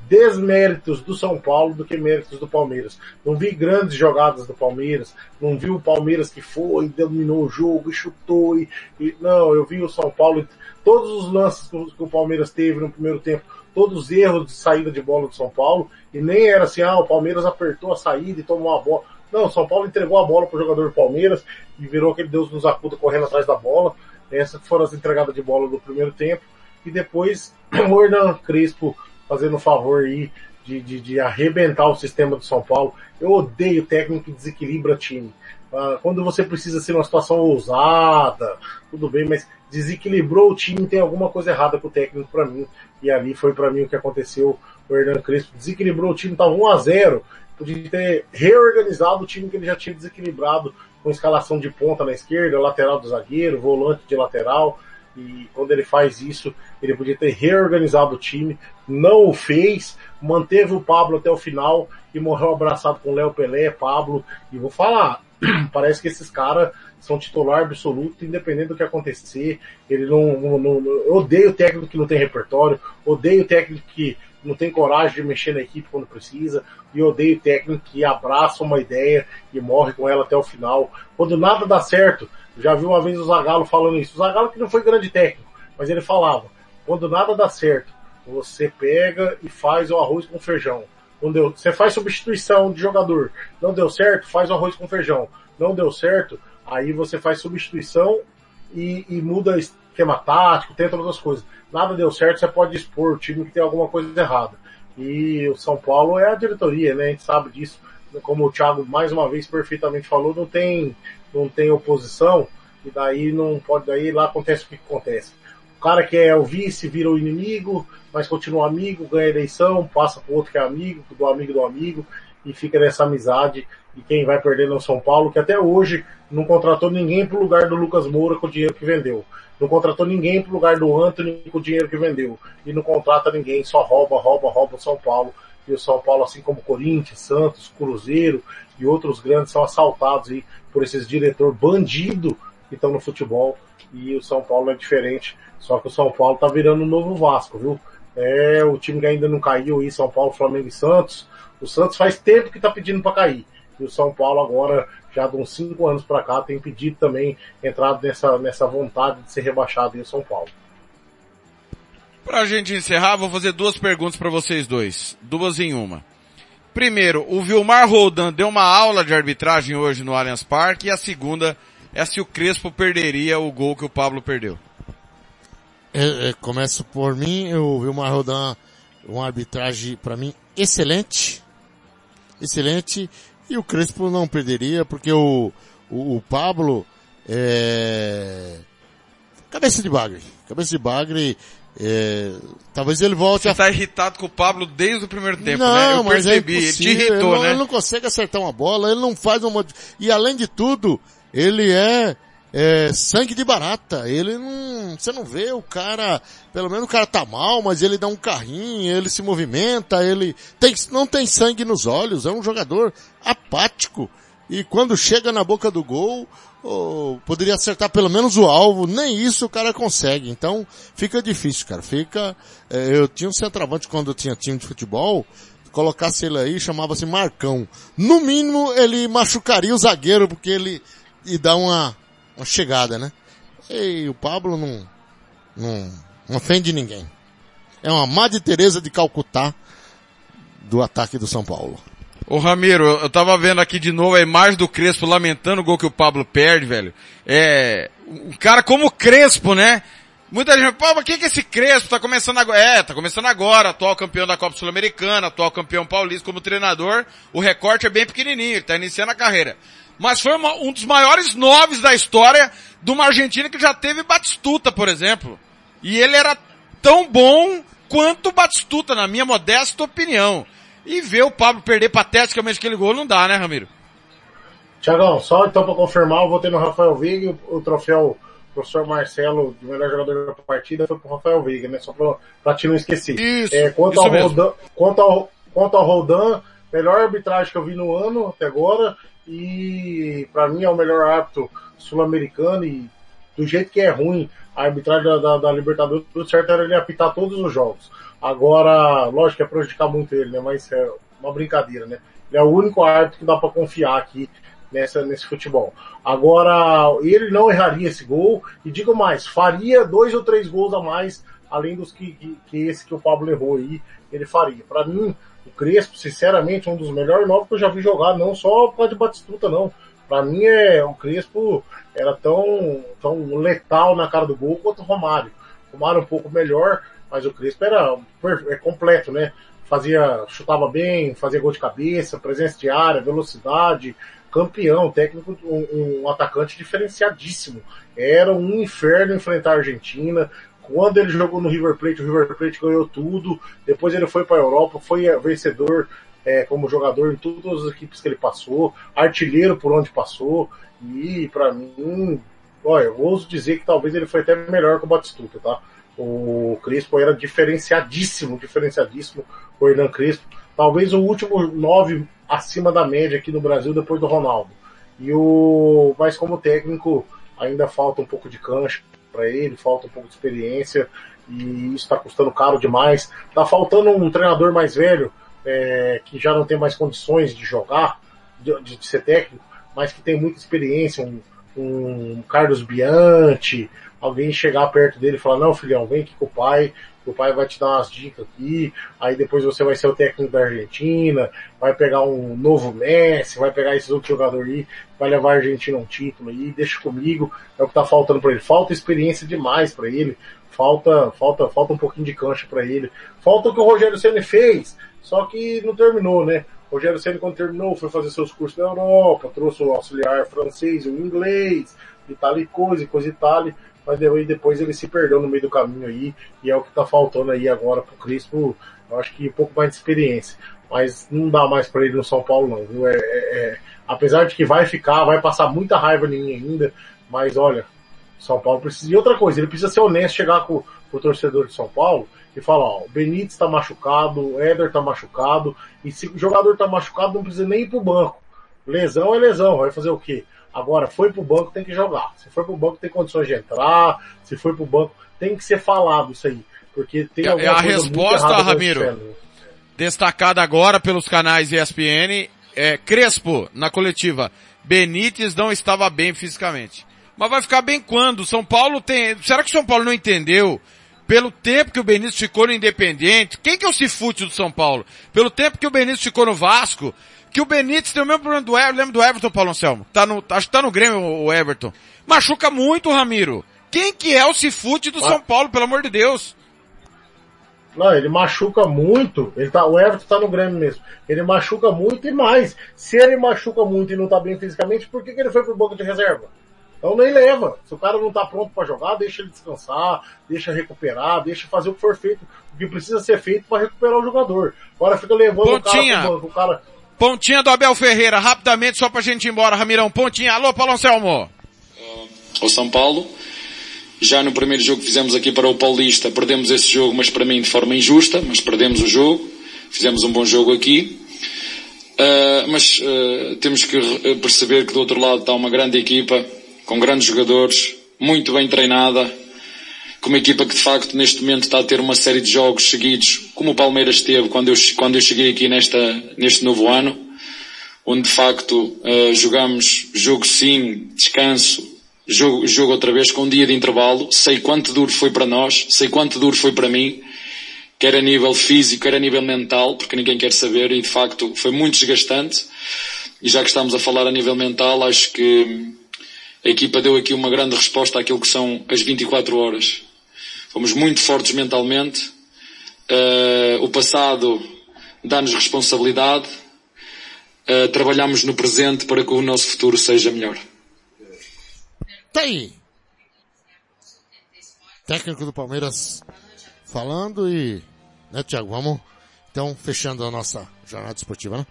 desméritos do São Paulo do que méritos do Palmeiras. Não vi grandes jogadas do Palmeiras, não vi o Palmeiras que foi, dominou o jogo e chutou e, e não, eu vi o São Paulo, todos os lances que o Palmeiras teve no primeiro tempo, todos os erros de saída de bola do São Paulo, e nem era assim, ah, o Palmeiras apertou a saída e tomou a bola. Não, o São Paulo entregou a bola para o jogador do Palmeiras e virou aquele Deus nos acuda correndo atrás da bola. Essas foram as entregadas de bola do primeiro tempo. E depois o Hernan Crespo fazendo o favor aí de, de, de, arrebentar o sistema do São Paulo. Eu odeio técnico que desequilibra time. Uh, quando você precisa ser uma situação ousada, tudo bem, mas desequilibrou o time, tem alguma coisa errada com o técnico para mim. E ali foi para mim o que aconteceu. O Hernan Crespo desequilibrou o time, estava 1 a 0 podia ter reorganizado o time que ele já tinha desequilibrado com escalação de ponta na esquerda, lateral do zagueiro, volante de lateral. E quando ele faz isso, ele podia ter reorganizado o time, não o fez, manteve o Pablo até o final e morreu abraçado com Léo Pelé, Pablo. E vou falar, parece que esses caras são titular absoluto, independente do que acontecer. Ele não, não, não, eu odeio técnico que não tem repertório, odeio técnico que não tem coragem de mexer na equipe quando precisa, e odeio técnico que abraça uma ideia e morre com ela até o final. Quando nada dá certo, já vi uma vez o Zagallo falando isso. O Zagallo que não foi grande técnico, mas ele falava, quando nada dá certo, você pega e faz o arroz com feijão. Não deu, você faz substituição de jogador. Não deu certo, faz o arroz com feijão. Não deu certo, aí você faz substituição e, e muda esquema tático, tenta outras coisas. Nada deu certo, você pode expor o time que tem alguma coisa errada. E o São Paulo é a diretoria, né? A gente sabe disso. Como o Thiago mais uma vez perfeitamente falou, não tem, não tem oposição, e daí não pode, daí lá acontece o que acontece. O cara que é o vice vira o inimigo, mas continua amigo, ganha eleição, passa pro outro que é amigo, do amigo do amigo, e fica nessa amizade. E quem vai perder é o São Paulo, que até hoje não contratou ninguém pro lugar do Lucas Moura com o dinheiro que vendeu. Não contratou ninguém pro lugar do Anthony com o dinheiro que vendeu. E não contrata ninguém, só rouba, rouba, rouba o São Paulo. E o São Paulo, assim como Corinthians, Santos, Cruzeiro e outros grandes, são assaltados aí por esses diretor bandido que estão no futebol. E o São Paulo é diferente. Só que o São Paulo tá virando um novo Vasco, viu? É o time que ainda não caiu aí, São Paulo, Flamengo e Santos. O Santos faz tempo que tá pedindo para cair. E o São Paulo agora, já de uns cinco anos para cá, tem pedido também, entrado nessa, nessa vontade de ser rebaixado em São Paulo. Pra gente encerrar, vou fazer duas perguntas para vocês dois. Duas em uma. Primeiro, o Vilmar Roldan deu uma aula de arbitragem hoje no Allianz Parque e a segunda é se o Crespo perderia o gol que o Pablo perdeu. É, é, começo por mim, o Vilmar Roldan, uma arbitragem para mim excelente. Excelente. E o Crespo não perderia, porque o, o, o Pablo é... Cabeça de bagre. Cabeça de bagre, é... talvez ele volte Você a... tá irritado com o Pablo desde o primeiro tempo, não, né? Eu mas percebi, é ele te irritou, ele não, né? Ele não consegue acertar uma bola, ele não faz uma... E além de tudo, ele é, é sangue de barata. Ele não, você não vê o cara, pelo menos o cara tá mal, mas ele dá um carrinho, ele se movimenta, ele tem, não tem sangue nos olhos, é um jogador apático. E quando chega na boca do gol, oh, poderia acertar pelo menos o alvo, nem isso o cara consegue. Então fica difícil, cara. Fica, é, eu tinha um centroavante quando eu tinha time de futebol, colocasse ele aí, chamava-se Marcão. No mínimo ele machucaria o zagueiro porque ele e dá uma, uma chegada, né? E o Pablo não, não, não ofende ninguém. É uma Madre Teresa de Calcutá do ataque do São Paulo. Ô Ramiro, eu tava vendo aqui de novo a imagem do Crespo lamentando o gol que o Pablo perde, velho. É, um cara como o Crespo, né? Muita gente, pô, mas que que esse Crespo tá começando agora? É, tá começando agora, atual campeão da Copa Sul-Americana, atual campeão paulista como treinador. O recorte é bem pequenininho, ele tá iniciando a carreira. Mas foi uma, um dos maiores noves da história de uma Argentina que já teve Batistuta, por exemplo. E ele era tão bom quanto o Batistuta, na minha modesta opinião. E ver o Pablo perder pateticamente aquele gol não dá, né, Ramiro? Tiagão, só então para confirmar, eu votei no Rafael Vig, o, o troféu professor Marcelo de melhor jogador da partida foi pro Rafael Veiga, né? Só pra, pra te não esquecer. Isso, é, quanto, isso ao mesmo. Roldan, quanto, ao, quanto ao Roldan, melhor arbitragem que eu vi no ano até agora e pra mim é o melhor árbitro sul-americano e do jeito que é ruim a arbitragem da, da, da Libertadores, tudo certo era ele apitar todos os jogos. Agora, lógico que é prejudicar muito ele, né? Mas é uma brincadeira, né? Ele é o único árbitro que dá pra confiar aqui nessa, nesse futebol. Agora, ele não erraria esse gol, e digo mais, faria dois ou três gols a mais, além dos que, que, que esse que o Pablo errou aí, ele faria. Para mim, o Crespo, sinceramente, é um dos melhores novos que eu já vi jogar, não só por causa de Batistuta, não. Para mim, é, o Crespo era tão, tão letal na cara do gol quanto o Romário. O Romário um pouco melhor, mas o Crespo era é completo, né? Fazia, chutava bem, fazia gol de cabeça, presença de área, velocidade, campeão, técnico, um, um, atacante diferenciadíssimo. Era um inferno enfrentar a Argentina. Quando ele jogou no River Plate, o River Plate ganhou tudo. Depois ele foi para a Europa, foi vencedor é, como jogador em todas as equipes que ele passou, artilheiro por onde passou. E para mim, olha, eu ouso dizer que talvez ele foi até melhor que o Batistuta, tá? O Crespo era diferenciadíssimo, diferenciadíssimo, o Hernan Crespo. Talvez o último nove acima da média aqui no Brasil depois do Ronaldo. E o, mas como técnico ainda falta um pouco de cancha para ele, falta um pouco de experiência e isso está custando caro demais. Tá faltando um treinador mais velho é, que já não tem mais condições de jogar, de, de, ser técnico, mas que tem muita experiência, um, um Carlos Bianchi, alguém chegar perto dele e falar, não filhão, vem aqui com o pai, o pai vai te dar umas dicas aqui, aí depois você vai ser o técnico da Argentina, vai pegar um novo Messi, vai pegar esses outros jogadores aí, vai levar a Argentina um título aí, deixa comigo, é o que tá faltando para ele. Falta experiência demais para ele, falta, falta, falta um pouquinho de cancha para ele, falta o que o Rogério Ceni fez, só que não terminou, né? O Rogério Ceni quando terminou foi fazer seus cursos na Europa, trouxe o auxiliar francês, o inglês, e tal e coisa, e coisa e tal, mas depois ele se perdeu no meio do caminho aí, e é o que tá faltando aí agora pro Crispo, eu acho que um pouco mais de experiência. Mas não dá mais para ele no São Paulo não, viu? É, é, é, apesar de que vai ficar, vai passar muita raiva em mim ainda, mas olha, São Paulo precisa. E outra coisa, ele precisa ser honesto, chegar com, com o torcedor de São Paulo e falar, ó, o Benítez tá machucado, o Éder tá machucado, e se o jogador tá machucado, não precisa nem ir pro banco. Lesão é lesão, vai fazer o quê? Agora, foi pro banco, tem que jogar. Se foi pro banco, tem condições de entrar. Se foi pro banco, tem que ser falado isso aí. Porque tem é a resposta, Ramiro, destacada agora pelos canais ESPN, é Crespo, na coletiva. Benítez não estava bem fisicamente. Mas vai ficar bem quando? São Paulo tem... Será que o São Paulo não entendeu? Pelo tempo que o Benítez ficou no Independente, quem que é o cifute do São Paulo? Pelo tempo que o Benítez ficou no Vasco, que o Benítez tem o mesmo problema do Everton, lembra do Everton, Paulo Anselmo? Tá no, acho que tá no Grêmio o Everton. Machuca muito, Ramiro. Quem que é o cifute do São Paulo, pelo amor de Deus? Não, ele machuca muito. Ele tá, o Everton tá no Grêmio mesmo. Ele machuca muito e mais. Se ele machuca muito e não tá bem fisicamente, por que, que ele foi pro banco de reserva? Então nem leva. Se o cara não tá pronto para jogar, deixa ele descansar, deixa recuperar, deixa fazer o que for feito, o que precisa ser feito para recuperar o jogador. Agora fica levando Pontinha. o cara o cara Pontinha do Abel Ferreira, rapidamente, só pra gente ir embora, Ramirão. Pontinha. Alô, Paulo Anselmo. O São Paulo. Já no primeiro jogo que fizemos aqui para o Paulista, perdemos esse jogo, mas para mim de forma injusta, mas perdemos o jogo. Fizemos um bom jogo aqui. Uh, mas uh, temos que perceber que do outro lado está uma grande equipa, com grandes jogadores, muito bem treinada, com uma equipa que de facto neste momento está a ter uma série de jogos seguidos, como o Palmeiras teve quando eu, quando eu cheguei aqui nesta, neste novo ano, onde de facto uh, jogamos jogo sim, descanso, jogo, jogo outra vez com um dia de intervalo, sei quanto duro foi para nós, sei quanto duro foi para mim, quer a nível físico, quer a nível mental, porque ninguém quer saber e de facto foi muito desgastante. E já que estamos a falar a nível mental, acho que a equipa deu aqui uma grande resposta àquilo que são as 24 horas. Fomos muito fortes mentalmente. Uh, o passado dá-nos responsabilidade. Uh, trabalhamos no presente para que o nosso futuro seja melhor. Aí. Técnico do Palmeiras falando e, né, Thiago, vamos então fechando a nossa jornada esportiva, né?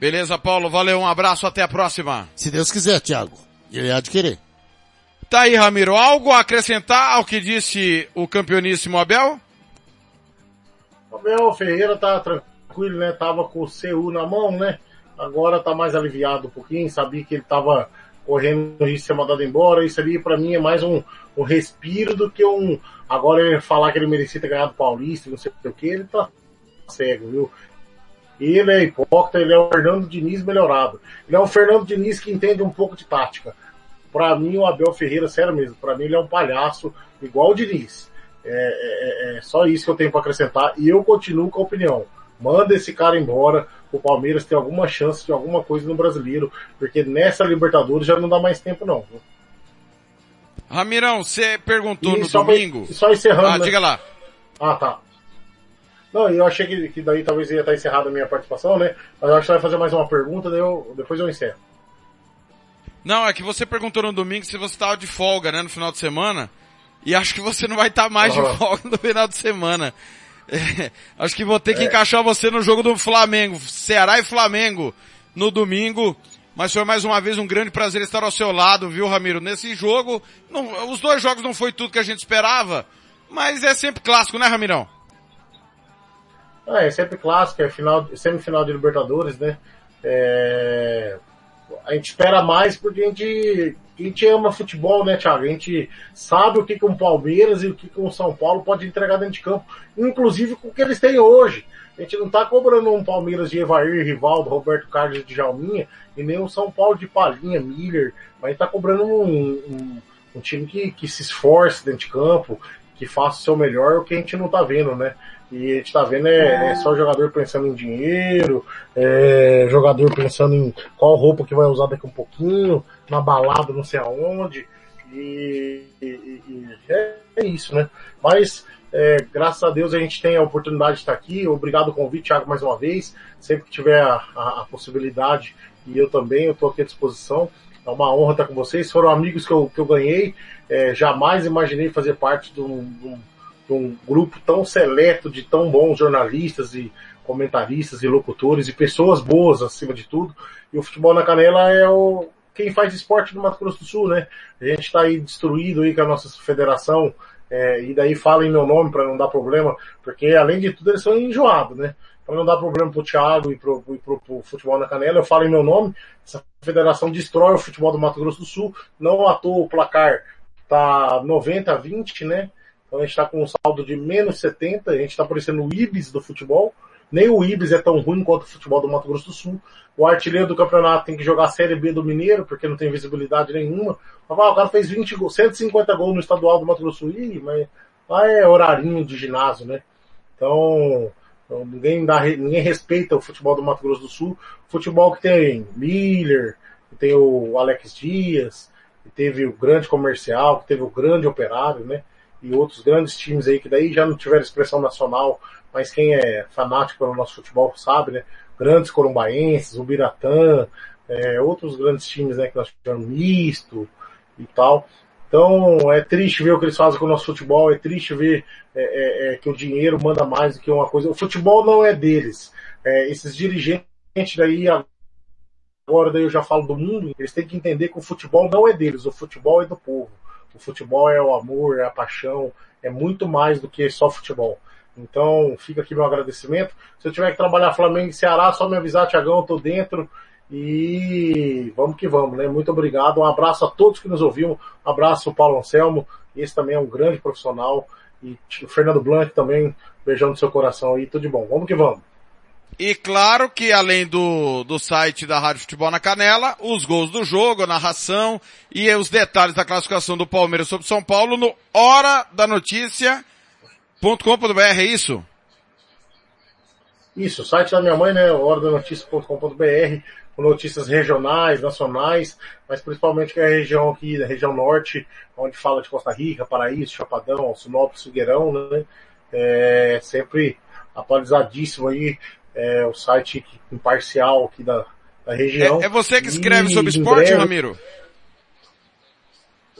Beleza, Paulo, valeu, um abraço, até a próxima. Se Deus quiser, Thiago. Ele há de querer. Tá aí, Ramiro, algo a acrescentar ao que disse o campeoníssimo Abel? O Abel Ferreira tá tranquilo, né? Tava com o CU na mão, né? Agora tá mais aliviado um pouquinho, sabia que ele tava correndo risco de ser mandado embora. Isso ali para mim é mais um, um respiro do que um. Agora ele falar que ele merecia ter ganhado Paulista, não sei o que, ele tá cego, viu? Ele é hipócrita, ele é o Fernando Diniz melhorado. Ele é o Fernando Diniz que entende um pouco de tática. Para mim, o Abel Ferreira, sério mesmo, para mim ele é um palhaço igual o Diniz. É, é, é, é só isso que eu tenho para acrescentar e eu continuo com a opinião. Manda esse cara embora, o Palmeiras tem alguma chance de alguma coisa no brasileiro, porque nessa Libertadores já não dá mais tempo não. Ramirão, você perguntou e no domingo. só encerrando. Ah, né? diga lá. Ah, tá. Não, eu achei que, que daí talvez ia estar encerrada a minha participação, né? Mas eu acho que vai fazer mais uma pergunta, daí eu, depois eu encerro. Não, é que você perguntou no domingo se você estava de folga, né, no final de semana. E acho que você não vai estar mais uhum. de folga no final de semana. É, acho que vou ter que é. encaixar você no jogo do Flamengo, Ceará e Flamengo, no domingo. Mas foi mais uma vez um grande prazer estar ao seu lado, viu, Ramiro? Nesse jogo, não, os dois jogos não foi tudo que a gente esperava, mas é sempre clássico, né, Ramirão? Ah, é sempre clássico, é final, semifinal de Libertadores, né? É... A gente espera mais porque a gente, a gente ama futebol, né, Thiago? A gente sabe o que, que um Palmeiras e o que, que um São Paulo pode entregar dentro de campo, inclusive com o que eles têm hoje. A gente não tá cobrando um Palmeiras de Evair, Rivaldo, Roberto Carlos de Jalminha e nem um São Paulo de Palinha, Miller, mas a gente tá cobrando um, um, um time que, que se esforce dentro de campo, que faça o seu melhor, o que a gente não tá vendo, né? E a gente tá vendo é, é só jogador pensando em dinheiro, é, jogador pensando em qual roupa que vai usar daqui um pouquinho, na balada não sei aonde. E, e, e é, é, isso, né? Mas é, graças a Deus a gente tem a oportunidade de estar aqui. Obrigado o convite, Thiago, mais uma vez. Sempre que tiver a, a, a possibilidade, e eu também, eu estou aqui à disposição. É uma honra estar com vocês. Foram amigos que eu, que eu ganhei. É, jamais imaginei fazer parte de um, de um de um grupo tão seleto de tão bons jornalistas e comentaristas e locutores e pessoas boas acima de tudo. E o futebol na canela é o quem faz esporte no Mato Grosso do Sul, né? A gente está aí destruído aí com a nossa federação é, e daí fala em meu nome para não dar problema, porque além de tudo eles são enjoados, né? Para não dar problema pro Thiago e pro, pro, pro, futebol na canela, eu falo em meu nome. Essa federação destrói o futebol do Mato Grosso do Sul. Não à toa o placar tá 90 a 20, né? Então a gente está com um saldo de menos 70, a gente está parecendo o Ibis do futebol. Nem o Ibis é tão ruim quanto o futebol do Mato Grosso do Sul. O artilheiro do campeonato tem que jogar a Série B do Mineiro, porque não tem visibilidade nenhuma. Mas, ah, o cara fez 20 gols, 150 gols no estadual do Mato Grosso do Sul. Ih, mas lá é horarinho de ginásio, né? Então, então, ninguém, dá, ninguém respeita o futebol do Mato Grosso do Sul. Futebol que tem Miller, que tem o Alex Dias, que teve o grande comercial, que teve o grande operário, né? E outros grandes times aí que daí já não tiveram expressão nacional, mas quem é fanático pelo nosso futebol sabe, né? Grandes corumbaenses, o Biratã, é, outros grandes times, né, que nós tivemos misto e tal. Então é triste ver o que eles fazem com o nosso futebol, é triste ver é, é, é que o dinheiro manda mais do que uma coisa. O futebol não é deles. É, esses dirigentes daí agora daí eu já falo do mundo, eles têm que entender que o futebol não é deles, o futebol é do povo. O futebol é o amor, é a paixão, é muito mais do que só futebol. Então, fica aqui meu agradecimento. Se eu tiver que trabalhar Flamengo e Ceará, só me avisar, Tiagão, eu tô dentro. E vamos que vamos, né? Muito obrigado. Um abraço a todos que nos ouviram. Um abraço Paulo Anselmo. Esse também é um grande profissional. E o Fernando Blanc também. Beijão no seu coração aí. Tudo de bom. Vamos que vamos. E claro que além do, do site da Rádio Futebol na Canela, os gols do jogo, a narração e os detalhes da classificação do Palmeiras sobre São Paulo no hora da notícia.com.br, é isso? Isso, o site da minha mãe, né, horadanoticia.com.br, com notícias regionais, nacionais, mas principalmente que é a região aqui, da região norte, onde fala de Costa Rica, Paraíso, Chapadão, Sinop, Sugueirão, né, é sempre atualizadíssimo aí, é, o site imparcial aqui da, da região. É, é você que escreve e, sobre esporte, breve, Ramiro?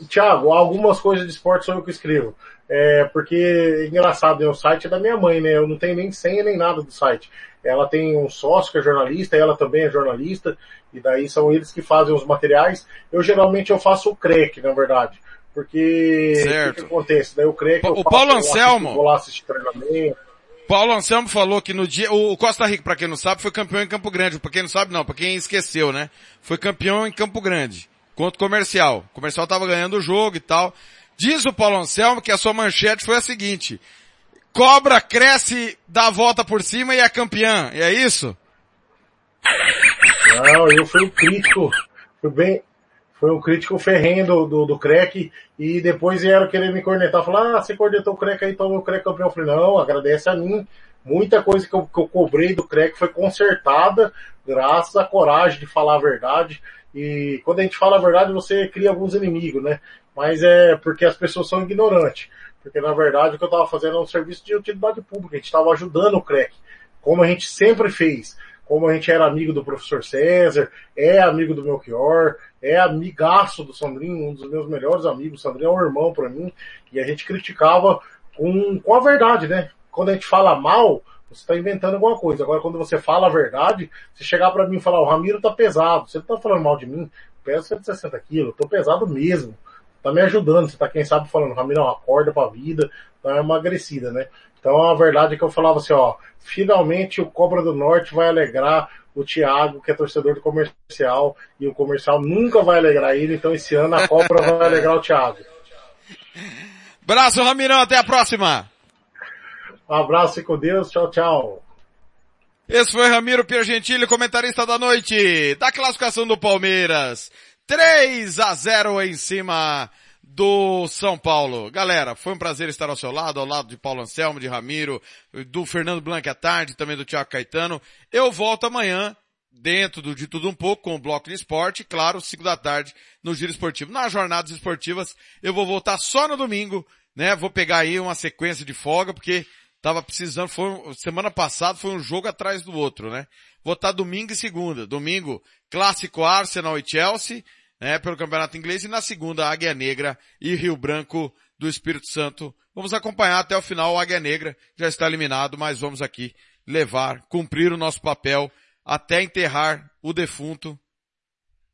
Tiago, algumas coisas de esporte sou eu que escrevo. É, porque, engraçado, né, o site é da minha mãe, né? Eu não tenho nem senha nem nada do site. Ela tem um sócio que é jornalista, ela também é jornalista, e daí são eles que fazem os materiais. Eu geralmente eu faço o CREC, na verdade. Porque certo. o que, que acontece? Daí o CREC o, eu o Paulo Anselmo. lá assistir treinamento. Paulo Anselmo falou que no dia, o Costa Rica, para quem não sabe, foi campeão em Campo Grande. Para quem não sabe, não, para quem esqueceu, né? Foi campeão em Campo Grande, contra o Comercial. O Comercial tava ganhando o jogo e tal. Diz o Paulo Anselmo que a sua manchete foi a seguinte, cobra cresce, dá a volta por cima e é campeã, é isso? Não, eu fui um crítico, fui bem, foi um crítico ferrenho do, do, do crack e depois vieram querer me cornetar, falar, ah, você cornetou o crack aí, então o crack campeão. Eu falei, não, agradece a mim. Muita coisa que eu, que eu cobrei do crack foi consertada graças à coragem de falar a verdade. E quando a gente fala a verdade, você cria alguns inimigos, né? Mas é porque as pessoas são ignorantes. Porque na verdade o que eu estava fazendo é um serviço de utilidade pública. A gente estava ajudando o crack, como a gente sempre fez como a gente era amigo do professor César, é amigo do Melchior, é amigaço do Sandrinho, um dos meus melhores amigos. O Sandrinho é um irmão para mim, e a gente criticava com, com a verdade, né? Quando a gente fala mal, você está inventando alguma coisa. Agora, quando você fala a verdade, se chegar para mim e falar, o Ramiro tá pesado, você não tá falando mal de mim, peso 160 quilos, tô pesado mesmo. Tá me ajudando, você tá, quem sabe, falando, Ramiro, acorda pra vida, tá emagrecida, né? Então a verdade é que eu falava assim, ó, finalmente o Cobra do Norte vai alegrar o Thiago, que é torcedor do comercial, e o comercial nunca vai alegrar ele, então esse ano a Cobra vai alegrar o Thiago. Abraço, Ramirão, até a próxima! Um abraço e com Deus, tchau, tchau. Esse foi Ramiro Piergentili, comentarista da noite, da classificação do Palmeiras. 3 a 0 em cima do São Paulo. Galera, foi um prazer estar ao seu lado, ao lado de Paulo Anselmo, de Ramiro, do Fernando Blanc à tarde, também do Tiago Caetano. Eu volto amanhã, dentro do de tudo um pouco, com o bloco de esporte, claro, 5 da tarde, no Giro Esportivo. Nas jornadas esportivas, eu vou voltar só no domingo, né? Vou pegar aí uma sequência de folga, porque tava precisando, foi, semana passada foi um jogo atrás do outro, né? Vou estar domingo e segunda. Domingo, clássico Arsenal e Chelsea, né, pelo Campeonato Inglês e na segunda Águia Negra e Rio Branco do Espírito Santo. Vamos acompanhar até o final o Águia Negra, já está eliminado, mas vamos aqui levar, cumprir o nosso papel até enterrar o defunto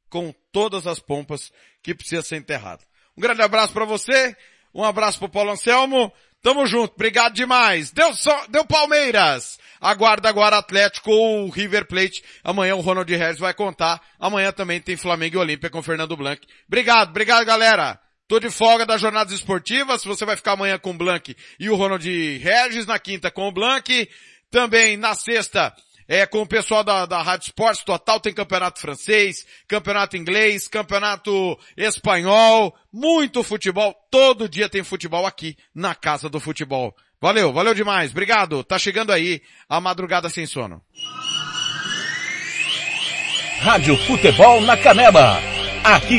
com todas as pompas que precisa ser enterrado. Um grande abraço para você, um abraço para Paulo Anselmo, tamo junto, obrigado demais. Deu só, deu Palmeiras! Aguarda agora Atlético ou River Plate. Amanhã o Ronald Regis vai contar. Amanhã também tem Flamengo e Olímpia com Fernando Blanc. Obrigado, obrigado galera. Tô de folga das jornadas esportivas. Você vai ficar amanhã com o Blanc e o Ronald Regis. Na quinta com o Blanc. Também na sexta é, com o pessoal da, da Rádio Esportes Total, tem campeonato francês, campeonato inglês, campeonato espanhol, muito futebol, todo dia tem futebol aqui na Casa do Futebol. Valeu, valeu demais. Obrigado. Tá chegando aí a madrugada sem sono. Rádio Futebol na Canela. Aqui